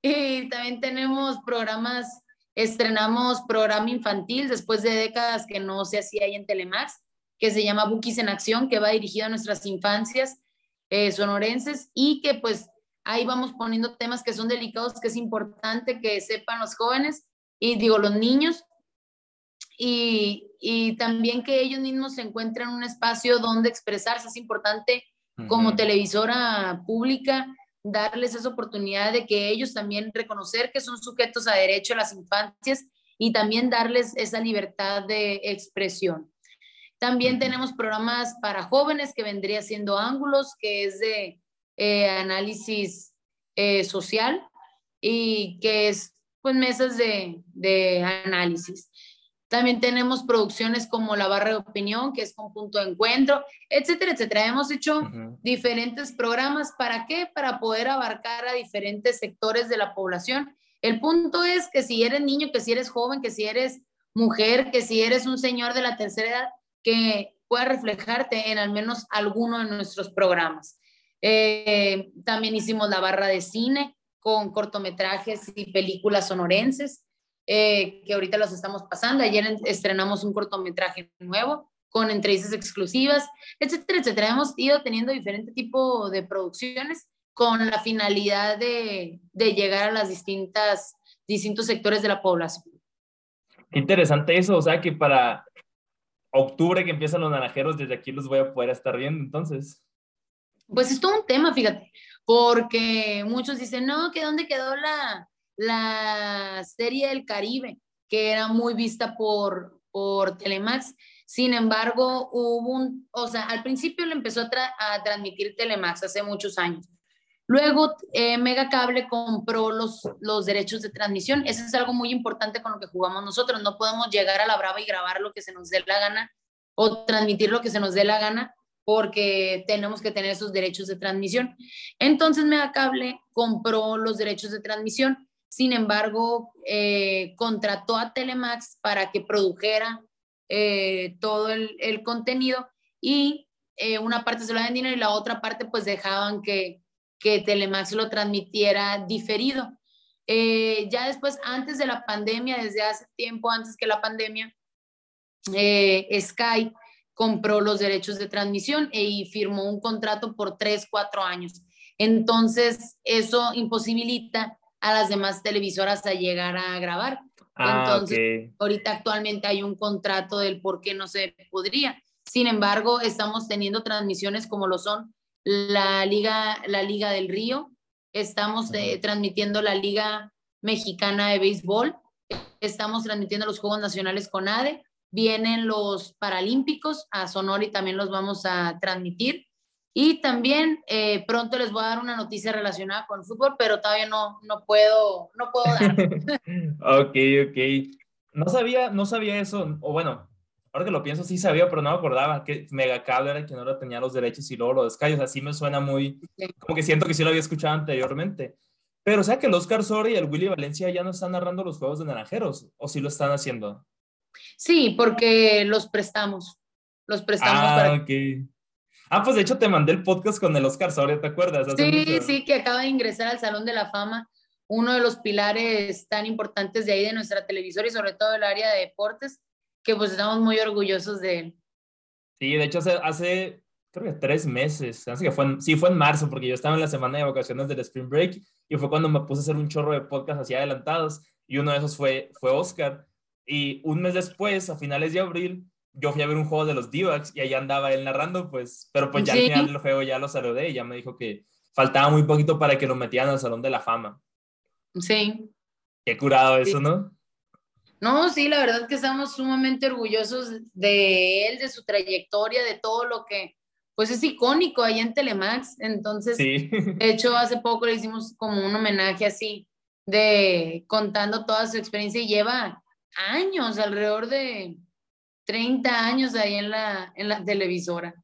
Y también tenemos programas Estrenamos programa infantil después de décadas que no se hacía ahí en Telemax, que se llama Bookies en Acción, que va dirigido a nuestras infancias eh, sonorenses y que pues ahí vamos poniendo temas que son delicados, que es importante que sepan los jóvenes y digo los niños y, y también que ellos mismos se encuentren un espacio donde expresarse. Es importante como televisora pública darles esa oportunidad de que ellos también reconocer que son sujetos a derecho a las infancias y también darles esa libertad de expresión. También tenemos programas para jóvenes que vendría siendo Ángulos, que es de eh, análisis eh, social y que es pues mesas de, de análisis. También tenemos producciones como La Barra de Opinión, que es con punto de encuentro, etcétera, etcétera. Hemos hecho diferentes programas. ¿Para qué? Para poder abarcar a diferentes sectores de la población. El punto es que si eres niño, que si eres joven, que si eres mujer, que si eres un señor de la tercera edad, que pueda reflejarte en al menos alguno de nuestros programas. Eh, también hicimos la barra de cine con cortometrajes y películas sonorenses. Eh, que ahorita los estamos pasando. Ayer estrenamos un cortometraje nuevo con entrevistas exclusivas, etcétera, etcétera. Hemos ido teniendo diferente tipo de producciones con la finalidad de, de llegar a las distintas, distintos sectores de la población. interesante eso, o sea que para octubre que empiezan los naranjeros, desde aquí los voy a poder estar viendo entonces. Pues es todo un tema, fíjate, porque muchos dicen, no, que dónde quedó la, la serie del Caribe, que era muy vista por, por Telemax. Sin embargo, hubo un, o sea, al principio le empezó a, transmitir Telemax hace muchos años. Luego, eh, Mega Cable compró los, los derechos de transmisión. Eso es algo muy importante con lo que jugamos nosotros. No podemos llegar a la brava y grabar lo que se nos dé la gana o transmitir lo que se nos dé la gana porque tenemos que tener esos derechos de transmisión. Entonces, Mega Cable compró los derechos de transmisión sin embargo, eh, contrató a Telemax para que produjera eh, todo el, contenido y eh, una parte se lo daban dinero y la otra parte pues dejaban que, que Telemax lo transmitiera diferido. Ya después, antes de la pandemia, desde hace tiempo antes que la pandemia, Sky compró los derechos de transmisión y firmó un contrato por tres, cuatro años. Entonces, eso imposibilita a las demás televisoras a llegar a grabar. Ah, Entonces, ahorita actualmente hay un contrato del por qué no se podría. Sin embargo, estamos teniendo transmisiones como lo son la Liga, la Liga del Río, estamos eh, transmitiendo la Liga Mexicana de Béisbol, estamos transmitiendo los Juegos Nacionales con ADE, vienen los Paralímpicos a Sonora y también los vamos a transmitir. Y también eh, pronto les voy a dar una noticia relacionada con el fútbol, pero todavía no, no puedo, no puedo dar. ok, ok. No sabía, no sabía eso, o bueno, ahora que lo pienso sí sabía, pero no me acordaba que Megacable era quien ahora tenía los derechos y luego lo de Sky, o sea, sí me suena muy, como que siento que sí lo había escuchado anteriormente. Pero o sea que el Oscar Sori y el Willy Valencia ya no están narrando los juegos de naranjeros, o sí lo están haciendo. Sí, porque los prestamos, los prestamos ah, para... ok. Ah, pues de hecho te mandé el podcast con el Oscar Soria, ¿te acuerdas? sí, sí, que acaba de ingresar al Salón de la Fama, uno de los pilares tan importantes de ahí de nuestra televisora y sobre todo el área de deportes, que pues estamos muy orgullosos de él. Sí, de hecho hace, hace creo que tres meses, así que fue sí, fue en marzo, porque yo estaba en la semana de vacaciones del Spring Break y fue cuando me puse a hacer un chorro de podcast así adelantados y uno de esos fue, fue Oscar. Y un mes después, a finales de abril, yo fui a ver un juego de los d y ahí andaba él narrando, pues, pero pues ya al final del juego ya lo saludé y ya me dijo que faltaba muy poquito para que lo metieran al Salón de la Fama. Sí. Qué curado eso, ¿no? No, sí, la verdad que estamos sumamente orgullosos de él, de su trayectoria, de todo lo que, pues es icónico ahí en Telemax. Entonces, sí. de hecho, hace poco le hicimos como un homenaje así, de contando toda su experiencia y lleva años, alrededor de 30 años ahí en la, en la televisora.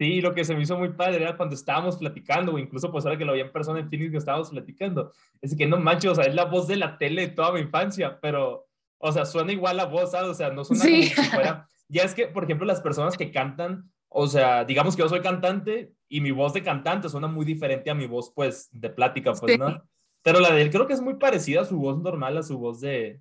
Sí, lo que se me hizo muy padre era cuando estábamos platicando, o incluso pues ahora que lo vi en persona en Phoenix que estábamos platicando, es que no manches, o sea, es la voz de la tele de toda mi infancia, pero, o sea, suena igual la voz, ¿sabes? O sea, no suena como si fuera... Ya es que, por ejemplo, las personas que cantan, o sea, digamos que yo soy cantante y mi voz de cantante suena muy diferente a mi voz, pues, de plática, pues, ¿no? Pero la de él creo que es muy parecida a su voz normal, a su voz de,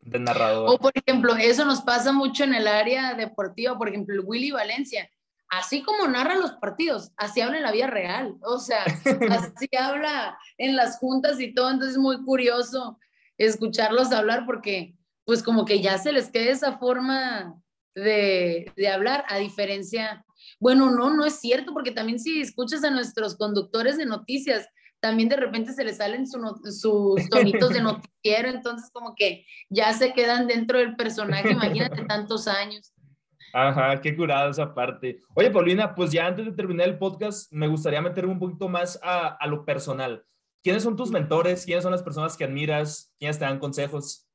de narrador. O por ejemplo, eso nos pasa mucho en el área deportiva, por ejemplo, Willy Valencia, así como narra los partidos, así habla en la vida real, o sea, así habla en las juntas y todo, entonces es muy curioso escucharlos hablar porque pues como que ya se les queda esa forma de, de hablar, a diferencia, bueno, no, no es cierto, porque también si escuchas a nuestros conductores de noticias, también de repente se les salen sus tonitos de noticiero, entonces como que ya se quedan dentro del personaje, imagínate tantos años. Ajá, qué curada esa parte. Oye, Paulina, pues ya antes de terminar el podcast, me gustaría meterme un poquito más a, a lo personal. ¿Quiénes son tus mentores? ¿Quiénes son las personas que admiras? ¿Quiénes te dan consejos?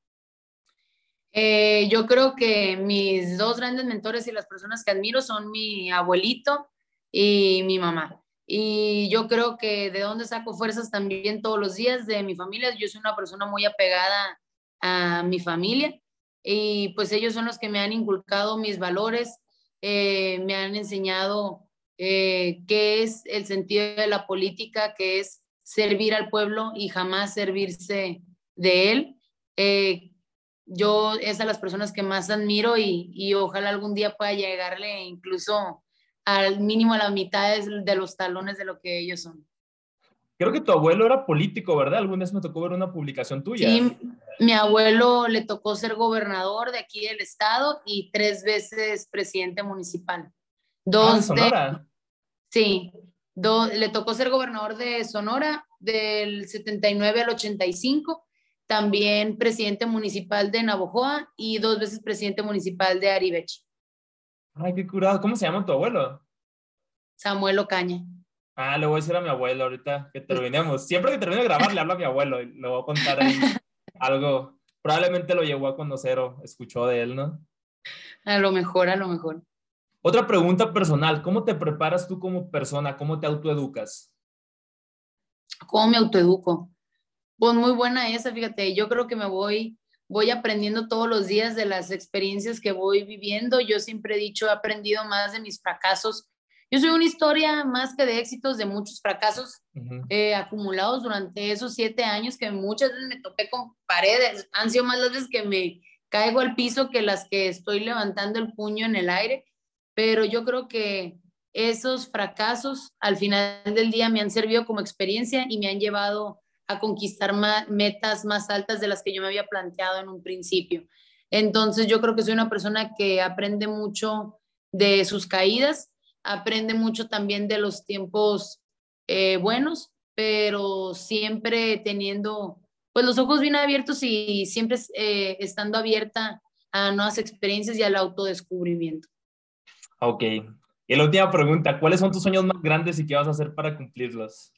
Eh, yo creo que mis dos grandes mentores y las personas que admiro son mi abuelito y mi mamá. Y yo creo que de dónde saco fuerzas también todos los días de mi familia. Yo soy una persona muy apegada a mi familia y pues ellos son los que me han inculcado mis valores, eh, me han enseñado eh, qué es el sentido de la política, que es servir al pueblo y jamás servirse de él. Eh, yo es a las personas que más admiro y, y ojalá algún día pueda llegarle incluso al mínimo a la mitad de los talones de lo que ellos son. Creo que tu abuelo era político, ¿verdad? Alguna vez me tocó ver una publicación tuya. Sí, mi abuelo le tocó ser gobernador de aquí del estado y tres veces presidente municipal. Dos ah, Sonora. sí, le tocó ser gobernador de Sonora del 79 al 85, también presidente municipal de Navojoa y dos veces presidente municipal de Aribeche. Ay, qué curado. ¿Cómo se llama tu abuelo? Samuel Ocaña. Ah, le voy a decir a mi abuelo ahorita que terminemos. Siempre que termine de grabar, le hablo a mi abuelo y le voy a contar algo. Probablemente lo llevó a conocer o escuchó de él, ¿no? A lo mejor, a lo mejor. Otra pregunta personal. ¿Cómo te preparas tú como persona? ¿Cómo te autoeducas? ¿Cómo me autoeduco? Pues muy buena esa, fíjate. Yo creo que me voy voy aprendiendo todos los días de las experiencias que voy viviendo. Yo siempre he dicho, he aprendido más de mis fracasos yo soy una historia más que de éxitos, de muchos fracasos eh, acumulados durante esos siete años que muchas veces me topé con paredes. Han sido más las veces que me caigo al piso que las que estoy levantando el puño en el aire. Pero yo creo que esos fracasos al final del día me han servido como experiencia y me han llevado a conquistar metas más altas de las que yo me había planteado en un principio. Entonces yo creo que soy una persona que aprende mucho de sus caídas, aprende mucho también de los tiempos eh, buenos, pero siempre teniendo pues los ojos bien abiertos y siempre eh, estando abierta a nuevas experiencias y al autodescubrimiento. Ok. Y la última pregunta, ¿cuáles son tus sueños más grandes y qué vas a hacer para cumplirlos?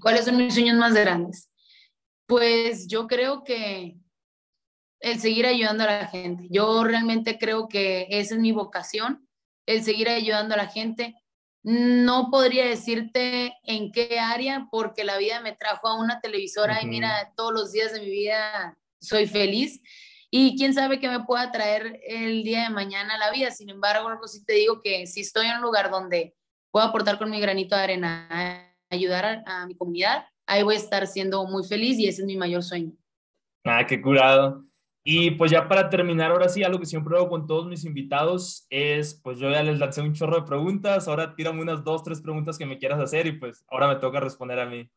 ¿Cuáles son mis sueños más grandes? Pues yo creo que el seguir ayudando a la gente. Yo realmente creo que esa es mi vocación, el seguir ayudando a la gente. No podría decirte en qué área, porque la vida me trajo a una televisora y mira, todos los días de mi vida soy feliz. Y quién sabe qué me pueda traer el día de mañana a la vida. Sin embargo, algo sí te digo que si estoy en un lugar donde puedo aportar con mi granito de arena, ayudar a, mi comunidad, ahí voy a estar siendo muy feliz y ese es mi mayor sueño. Ah, qué curado. Y pues ya para terminar, ahora sí, algo que siempre hago con todos mis invitados es, pues yo ya les lancé un chorro de preguntas, ahora tírame unas dos, tres preguntas que me quieras hacer y pues ahora me toca responder a mí.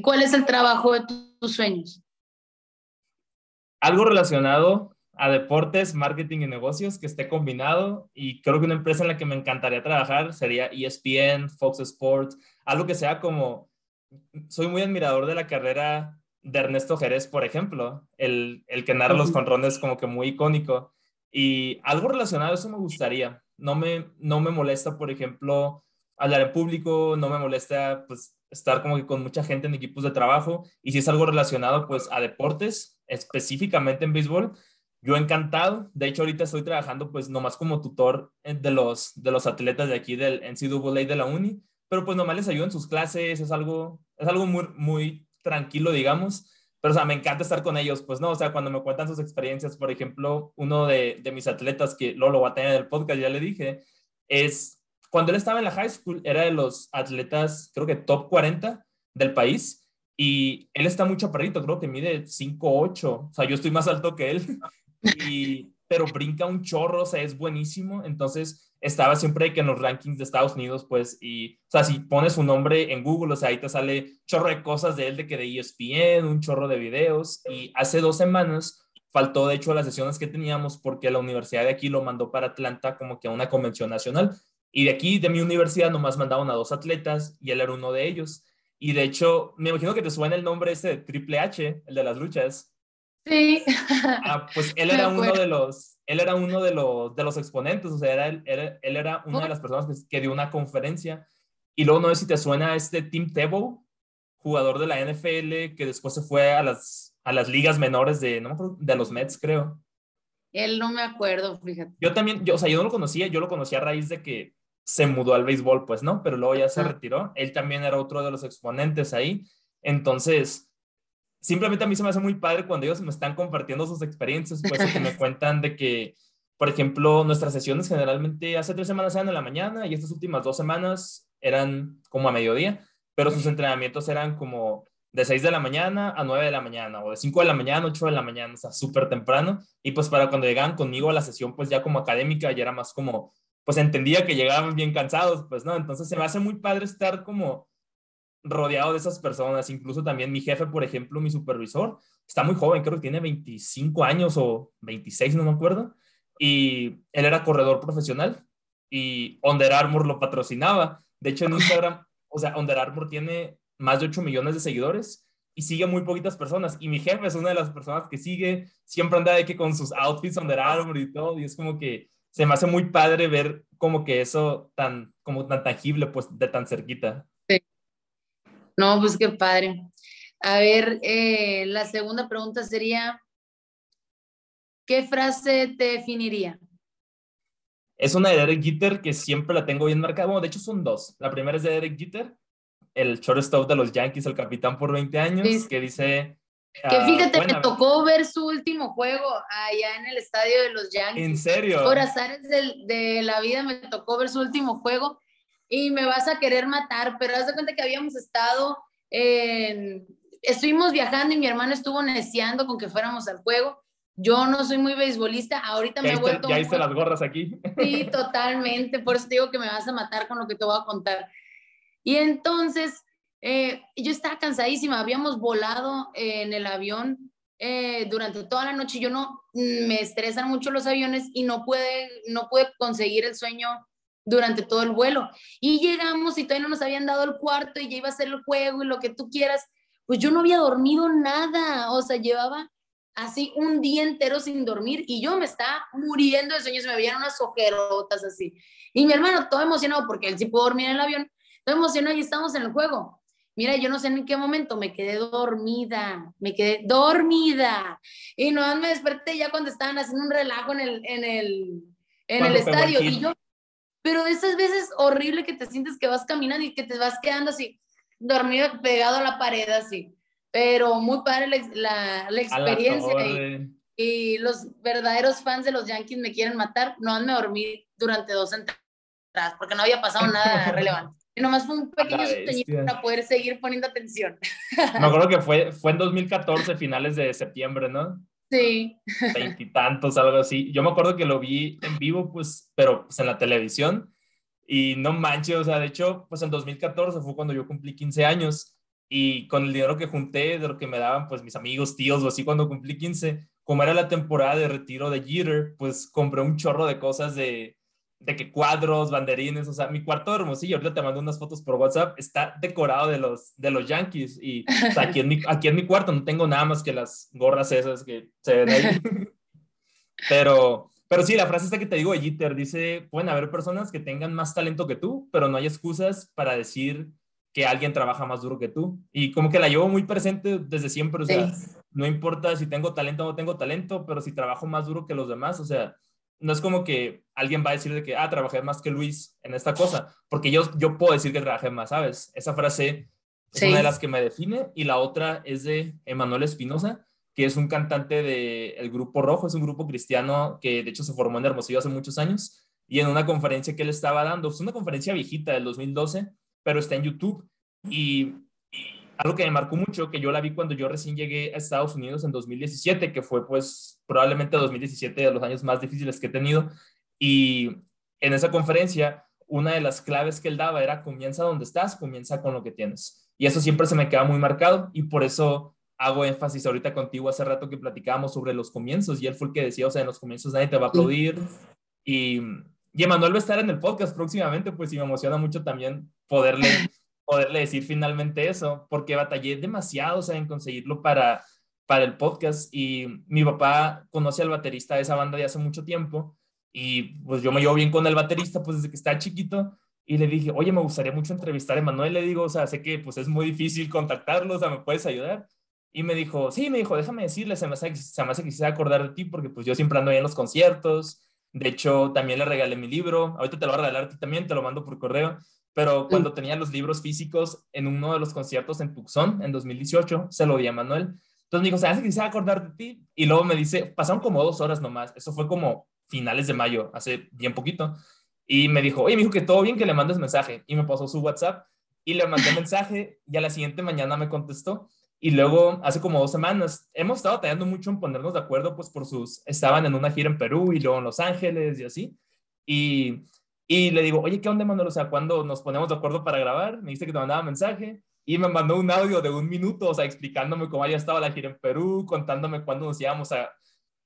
¿Cuál es el trabajo de tus sueños? Algo relacionado a deportes, marketing y negocios que esté combinado y creo que una empresa en la que me encantaría trabajar sería ESPN, Fox Sports, algo que sea como, soy muy admirador de la carrera de Ernesto Jerez, por ejemplo, el, el que narra los conrones como que muy icónico. Y algo relacionado a eso me gustaría. No me, no me molesta, por ejemplo, hablar en público, no me molesta pues estar como que con mucha gente en equipos de trabajo. Y si es algo relacionado pues a deportes, específicamente en béisbol, yo encantado. De hecho, ahorita estoy trabajando pues nomás como tutor de los, de los atletas de aquí del NCAA de la uni, pero pues nomás les ayudo en sus clases, es algo, es algo muy, muy tranquilo, digamos, pero o sea, me encanta estar con ellos, pues no, o sea, cuando me cuentan sus experiencias, por ejemplo, uno de, de mis atletas que luego lo va a tener en el podcast, ya le dije, es cuando él estaba en la high school, era de los atletas, creo que top 40 del país, y él está muy chaparrito, creo que mide 5'8, o sea, yo estoy más alto que él, pero brinca un chorro, o sea, es buenísimo, entonces estaba siempre que en los rankings de Estados Unidos, pues, y, o sea, si pones su nombre en Google, o sea, ahí te sale chorro de cosas de él, de que de ESPN, un chorro de videos, y hace dos semanas faltó, de hecho, las sesiones que teníamos porque la universidad de aquí lo mandó para Atlanta como que a una convención nacional, y de aquí, de mi universidad, nomás mandaban a dos atletas, y él era uno de ellos, y de hecho, me imagino que te suena el nombre ese de Triple H, el de las luchas. Sí. Ah, pues él era uno de los, él era uno de los, de los exponentes, o sea, era, él, él era una de las personas que, dio una conferencia. Y luego no sé si te suena este Tim Tebow, jugador de la NFL, que después se fue a las, a las ligas menores de, no de los Mets, creo. Él no me acuerdo, fíjate. Yo también, yo, o sea, yo no lo conocía, yo lo conocía a raíz de que se mudó al béisbol, pues, ¿no? Pero luego ya se retiró. Él también era otro de los exponentes ahí. Entonces, simplemente a mí se me hace muy padre cuando ellos me están compartiendo sus experiencias, pues que me cuentan de que, por ejemplo, nuestras sesiones generalmente hace tres semanas eran en la mañana y estas últimas dos semanas eran como a mediodía, pero sus entrenamientos eran como de 6 de la mañana a 9 de la mañana o de 5 de la mañana a 8 de la mañana, o sea, súper temprano. Y pues para cuando llegaban conmigo a la sesión, pues ya como académica, ya era más como, pues entendía que llegaban bien cansados, pues no, entonces se me hace muy padre estar como rodeado de esas personas, incluso también mi jefe, por ejemplo, mi supervisor, está muy joven, creo que tiene 25 años o 26, no me acuerdo, y él era corredor profesional y Under Armour lo patrocinaba. De hecho, en Instagram, o sea, Under Armour tiene más de 8 millones de seguidores y sigue muy poquitas personas. Y mi jefe es una de las personas que sigue, siempre anda de que con sus outfits Under Armour y todo, y es como que se me hace muy padre ver como que eso tan, como tan tangible, pues de tan cerquita. No, pues qué padre. A ver, eh, la segunda pregunta sería, ¿qué frase te definiría? Es una de Derek Jeter que siempre la tengo bien marcada. Bueno, de hecho son dos. La primera es de Derek Jeter, el shortstop de los Yankees, el capitán por 20 años, que dice, Que ah, fíjate, me tocó ver su último juego allá en el estadio de los Yankees. ¿En serio? Por azares de, la vida me tocó ver su último juego y me vas a querer matar, pero haz de cuenta que habíamos estado en... Estuvimos viajando y mi hermano estuvo neciando con que fuéramos al juego. Yo no soy muy beisbolista, ahorita me he vuelto... Ya hice las gorras aquí. Sí, totalmente, por eso te digo que me vas a matar con lo que te voy a contar. Y entonces eh, yo estaba cansadísima, habíamos volado en el avión eh, durante toda la noche. Yo no, me estresan mucho los aviones y no puede, no pude conseguir el sueño durante todo el vuelo. Y llegamos y todavía no nos habían dado el cuarto y ya iba a ser el juego y lo que tú quieras. Pues yo no había dormido nada, o sea, llevaba así un día entero sin dormir y yo me estaba muriendo de sueño, se me veían unas ojerotas así. Y mi hermano todo emocionado porque él sí pudo dormir en el avión, todo emocionado y estamos en el juego. Mira, yo no sé en qué momento me quedé dormida, me quedé dormida. Y no me desperté ya cuando estaban haciendo un relajo en el, en el, en el estadio. Y yo, pero esas veces horrible que te sientes que vas caminando y que te vas quedando así, dormido, pegado a la pared así. Pero muy padre la, la, experiencia. Y, los verdaderos fans de los Yankees me quieren matar. No me dormí durante dos entradas porque no había pasado nada relevante. Y nomás fue un pequeño sueñito para poder seguir poniendo atención. Me acuerdo que fue, fue en 2014, finales de septiembre, ¿no? Sí. Veintitantos, algo así. Yo me acuerdo que lo vi en vivo, pues, pero pues en la televisión. Y no manches, o sea, de hecho, pues en 2014 fue cuando yo cumplí 15 años. Y con el dinero que junté, de lo que me daban, pues mis amigos, tíos o así, cuando cumplí 15, como era la temporada de retiro de Jeter, pues compré un chorro de cosas de, de que cuadros, banderines, o sea, mi cuarto hermosillo, ahorita te mando unas fotos por WhatsApp, está decorado de los, de los Yankees y aquí, en mi, aquí en mi cuarto no tengo nada más que las gorras esas que se ven ahí. pero, pero sí, la frase esta que te digo de Jeter dice, pueden haber personas que tengan más talento que tú, pero no hay excusas para decir que alguien trabaja más duro que tú. Y como que la llevo muy presente desde siempre, o sea, no importa si tengo talento o no tengo talento, pero si trabajo más duro que los demás, o sea, no es como que alguien va a decir de que, ah, trabajé más que Luis en esta cosa, porque yo, yo puedo decir que trabajé más, ¿sabes? Esa frase es una de las que me define y la otra es de Emanuel Espinosa, que es un cantante del grupo Rojo, es un grupo cristiano que de hecho se formó en Hermosillo hace muchos años y en una conferencia que él estaba dando, es una conferencia viejita del 2012, pero está en YouTube y algo que me marcó mucho, que yo la vi cuando yo recién llegué a Estados Unidos en 2017, que fue pues probablemente 2017 de los años más difíciles que he tenido. Y en esa conferencia, una de las claves que él daba era comienza donde estás, comienza con lo que tienes. Y eso siempre se me queda muy marcado y por eso hago énfasis ahorita contigo hace rato que platicábamos sobre los comienzos y él fue el que decía, o sea, en los comienzos nadie te va a aplaudir. Y, y Emanuel va a estar en el podcast próximamente, pues y me emociona mucho también poderle poderle decir finalmente eso, porque batallé demasiado, o sea, en conseguirlo para, para el podcast y mi papá conoce al baterista de esa banda de hace mucho tiempo y pues yo me llevo bien con el baterista pues desde que está chiquito y le dije, oye, me gustaría mucho entrevistar a Emanuel, le digo, o sea, sé que pues es muy difícil contactarlo, o sea, ¿me puedes ayudar? Y me dijo, sí, me dijo, déjame decirle, se me hace, se me hace que quisiera acordar de ti porque pues yo siempre ando ahí en los conciertos, de hecho, también le regalé mi libro, ahorita te lo voy a regalar a ti también, te lo mando por correo, pero cuando tenía los libros físicos en uno de los conciertos en Tucson en 2018, se lo di a Manuel. Entonces me dijo, ¿sabes que quisiera acordar de ti? Y luego me dice, pasaron como dos horas nomás, eso fue como finales de mayo, hace bien poquito. Y me dijo, oye, me dijo que todo bien, que le mandes mensaje. Y me pasó su WhatsApp y le mandé mensaje y a la siguiente mañana me contestó. Y luego, hace como dos semanas, hemos estado tallando mucho en ponernos de acuerdo, pues por sus, estaban en una gira en Perú y luego en Los Ángeles y así. Y y le digo, oye, ¿qué onda, Manuel? O sea, ¿cuándo nos ponemos de acuerdo para grabar? Me dice que te mandaba mensaje y me mandó un audio de un minuto, o sea, explicándome cómo había estado la gira en Perú, contándome cuándo nos íbamos a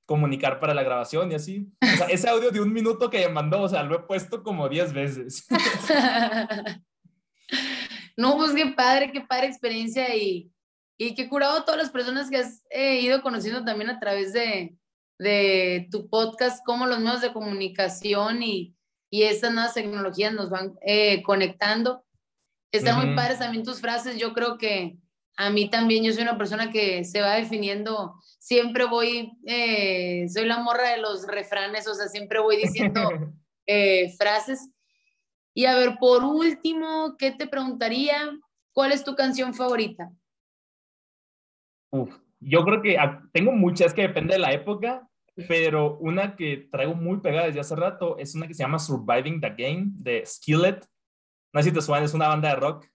comunicar para la grabación y así. O sea, ese audio de un minuto que me mandó, o sea, lo he puesto como 10 veces. no, pues qué padre, qué padre experiencia y, y qué curado todas las personas que has eh, ido conociendo también a través de, de tu podcast, como los medios de comunicación y, y estas nuevas tecnologías nos van eh, conectando. Están muy padres también tus frases. Yo creo que a mí también, yo soy una persona que se va definiendo, siempre voy, eh, soy la morra de los refranes, o sea, siempre voy diciendo eh, frases. Y a ver, por último, ¿qué te preguntaría? ¿Cuál es tu canción favorita? Uf, yo creo que tengo muchas que depende de la época, pero una que traigo muy pegada desde hace rato es una que se llama Surviving the Game de Skillet. No sé si te suena, es una banda de rock.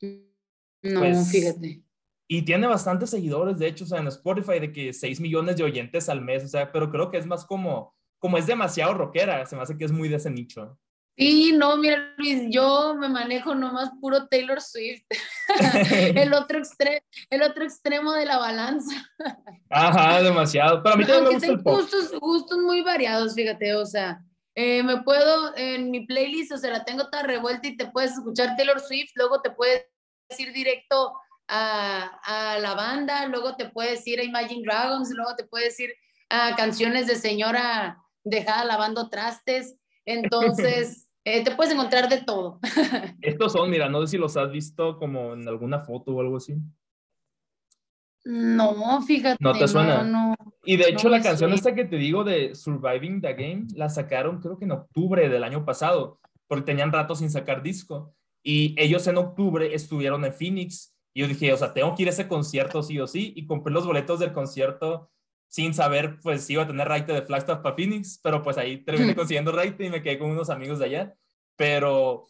No, pues, fíjate. Y tiene bastantes seguidores, de hecho, o sea, en Spotify, de que 6 millones de oyentes al mes, o sea, pero creo que es más como, como es demasiado rockera, se me hace que es muy de ese nicho. Sí, no, mira Luis, yo me manejo nomás puro Taylor Swift, el, otro extremo, el otro extremo de la balanza. Ajá, demasiado, pero a mí también me gusta el pop. Gustos, gustos muy variados, fíjate, o sea, eh, me puedo, en mi playlist, o sea, la tengo toda revuelta y te puedes escuchar Taylor Swift, luego te puedes ir directo a, a la banda, luego te puedes ir a Imagine Dragons, luego te puedes ir a canciones de señora dejada lavando trastes, entonces... Eh, te puedes encontrar de todo. Estos son, mira, no sé si los has visto como en alguna foto o algo así. No, fíjate. No te suena. y de hecho, la canción esta que te digo de Surviving the Game la sacaron creo que en octubre del año pasado, porque tenían rato sin sacar disco. Y ellos en octubre estuvieron en Phoenix. Y yo dije, o sea, tengo que ir a ese concierto sí o sí. Y compré los boletos del concierto sin saber, pues, si iba a tener raite de Flagstaff para Phoenix, pero pues ahí terminé consiguiendo raite y me quedé con unos amigos de allá. Pero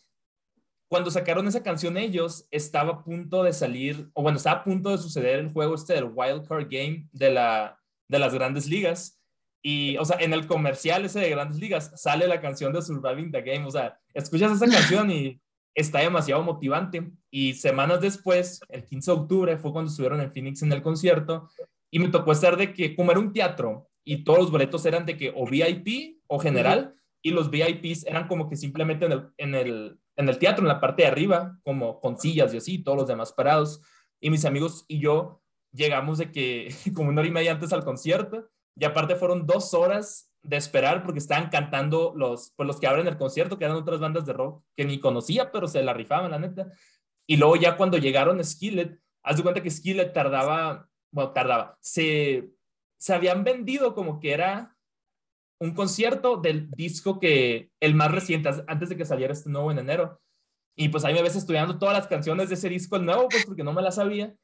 cuando sacaron esa canción ellos, estaba a punto de salir, o bueno, estaba a punto de suceder el juego este del Wild Card Game de, la, de las grandes ligas. Y, o sea, en el comercial ese de grandes ligas sale la canción de Surviving the Game. O sea, escuchas esa canción y está demasiado motivante. Y semanas después, el 15 de octubre, fue cuando estuvieron en Phoenix en el concierto y me tocó estar de que, como era un teatro y todos los boletos eran de que o VIP o general, y los VIPs eran como que simplemente en el, en el, en el teatro, en la parte de arriba, como con sillas y así, todos los demás parados. Y mis amigos y yo llegamos de que como una hora y media antes al concierto, y aparte fueron dos horas de esperar porque estaban cantando los, pues los que abren el concierto, que eran otras bandas de rock que ni conocía, pero se la rifaban, la neta. Y luego ya cuando llegaron Skillet, haz de cuenta que Skillet tardaba bueno, tardaba, se, se habían vendido como que era un concierto del disco que, el más reciente, antes de que saliera este nuevo en enero. Y pues ahí me ves estudiando todas las canciones de ese disco el nuevo, pues porque no me las sabía.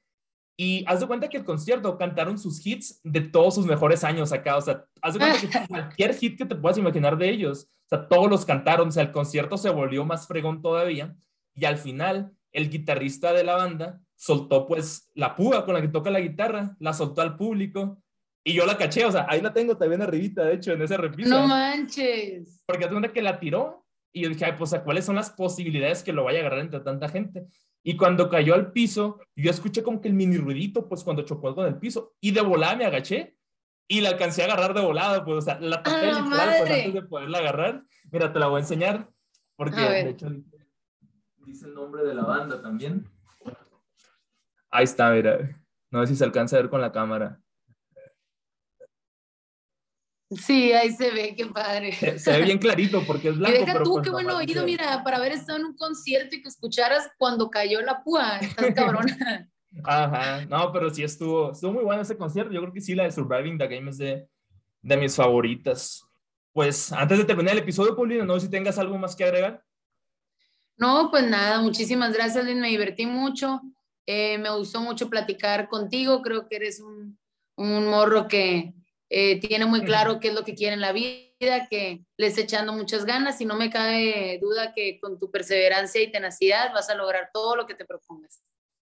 Y haz de cuenta que el concierto cantaron sus hits de todos sus mejores años acá. O sea, haz de cuenta que cualquier hit que te puedas imaginar de ellos, o sea, todos los cantaron. O sea, el concierto se volvió más fregón todavía. Y al final, el guitarrista de la banda soltó pues la púa con la que toca la guitarra, la soltó al público y yo la caché, o sea, ahí la tengo también arribita, de hecho, en ese repisa. No manches. Porque una que la tiró y yo dije, ay, pues, ¿cuáles son las posibilidades que lo vaya a agarrar entre tanta gente? Y cuando cayó al piso, yo escuché como que el mini ruidito, pues, cuando chocó con el piso. Y de volada me agaché y la alcancé a agarrar de volada, pues, o sea, la ah, literal, pues, antes de poderla agarrar. Mira, te la voy a enseñar, porque de hecho dice el nombre de la banda también. Ahí está, mira. No sé si se alcanza a ver con la cámara. Sí, ahí se ve, qué padre. Se, ve bien clarito porque es blanco. Y deja tú, pues qué bueno oído, mira, para haber estado en un concierto y que escucharas cuando cayó la púa. Estás cabrona. Ajá, no, pero sí estuvo, estuvo muy bueno ese concierto. Yo creo que sí, la de Surviving the Game es de, de mis favoritas. Pues antes de terminar el episodio, Paulina, no sé si tengas algo más que agregar. No, pues nada, muchísimas gracias, me divertí mucho. Eh, me gustó mucho platicar contigo, creo que eres un, un morro que eh, tiene muy claro qué es lo que quiere en la vida, que le está echando muchas ganas y no me cabe duda que con tu perseverancia y tenacidad vas a lograr todo lo que te propongas.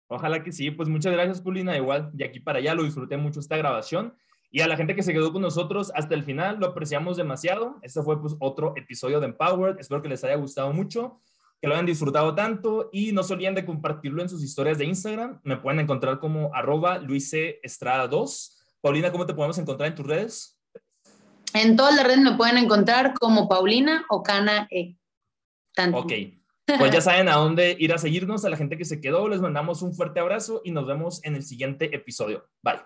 Ojalá que sí, pues muchas gracias, Paulina. Igual, de aquí para allá lo disfruté mucho esta grabación. Y a la gente que se quedó con nosotros hasta el final, lo apreciamos demasiado. Este fue pues otro episodio de Empowered. Espero que les haya gustado mucho que lo hayan disfrutado tanto y no se olviden de compartirlo en sus historias de Instagram. Me pueden encontrar como arroba Estrada 2. Paulina, ¿cómo te podemos encontrar en tus redes? En todas las redes me pueden encontrar como Paulina o Cana E. Ok. Pues ya saben a dónde ir a seguirnos. A la gente que se quedó, les mandamos un fuerte abrazo y nos vemos en el siguiente episodio. Bye.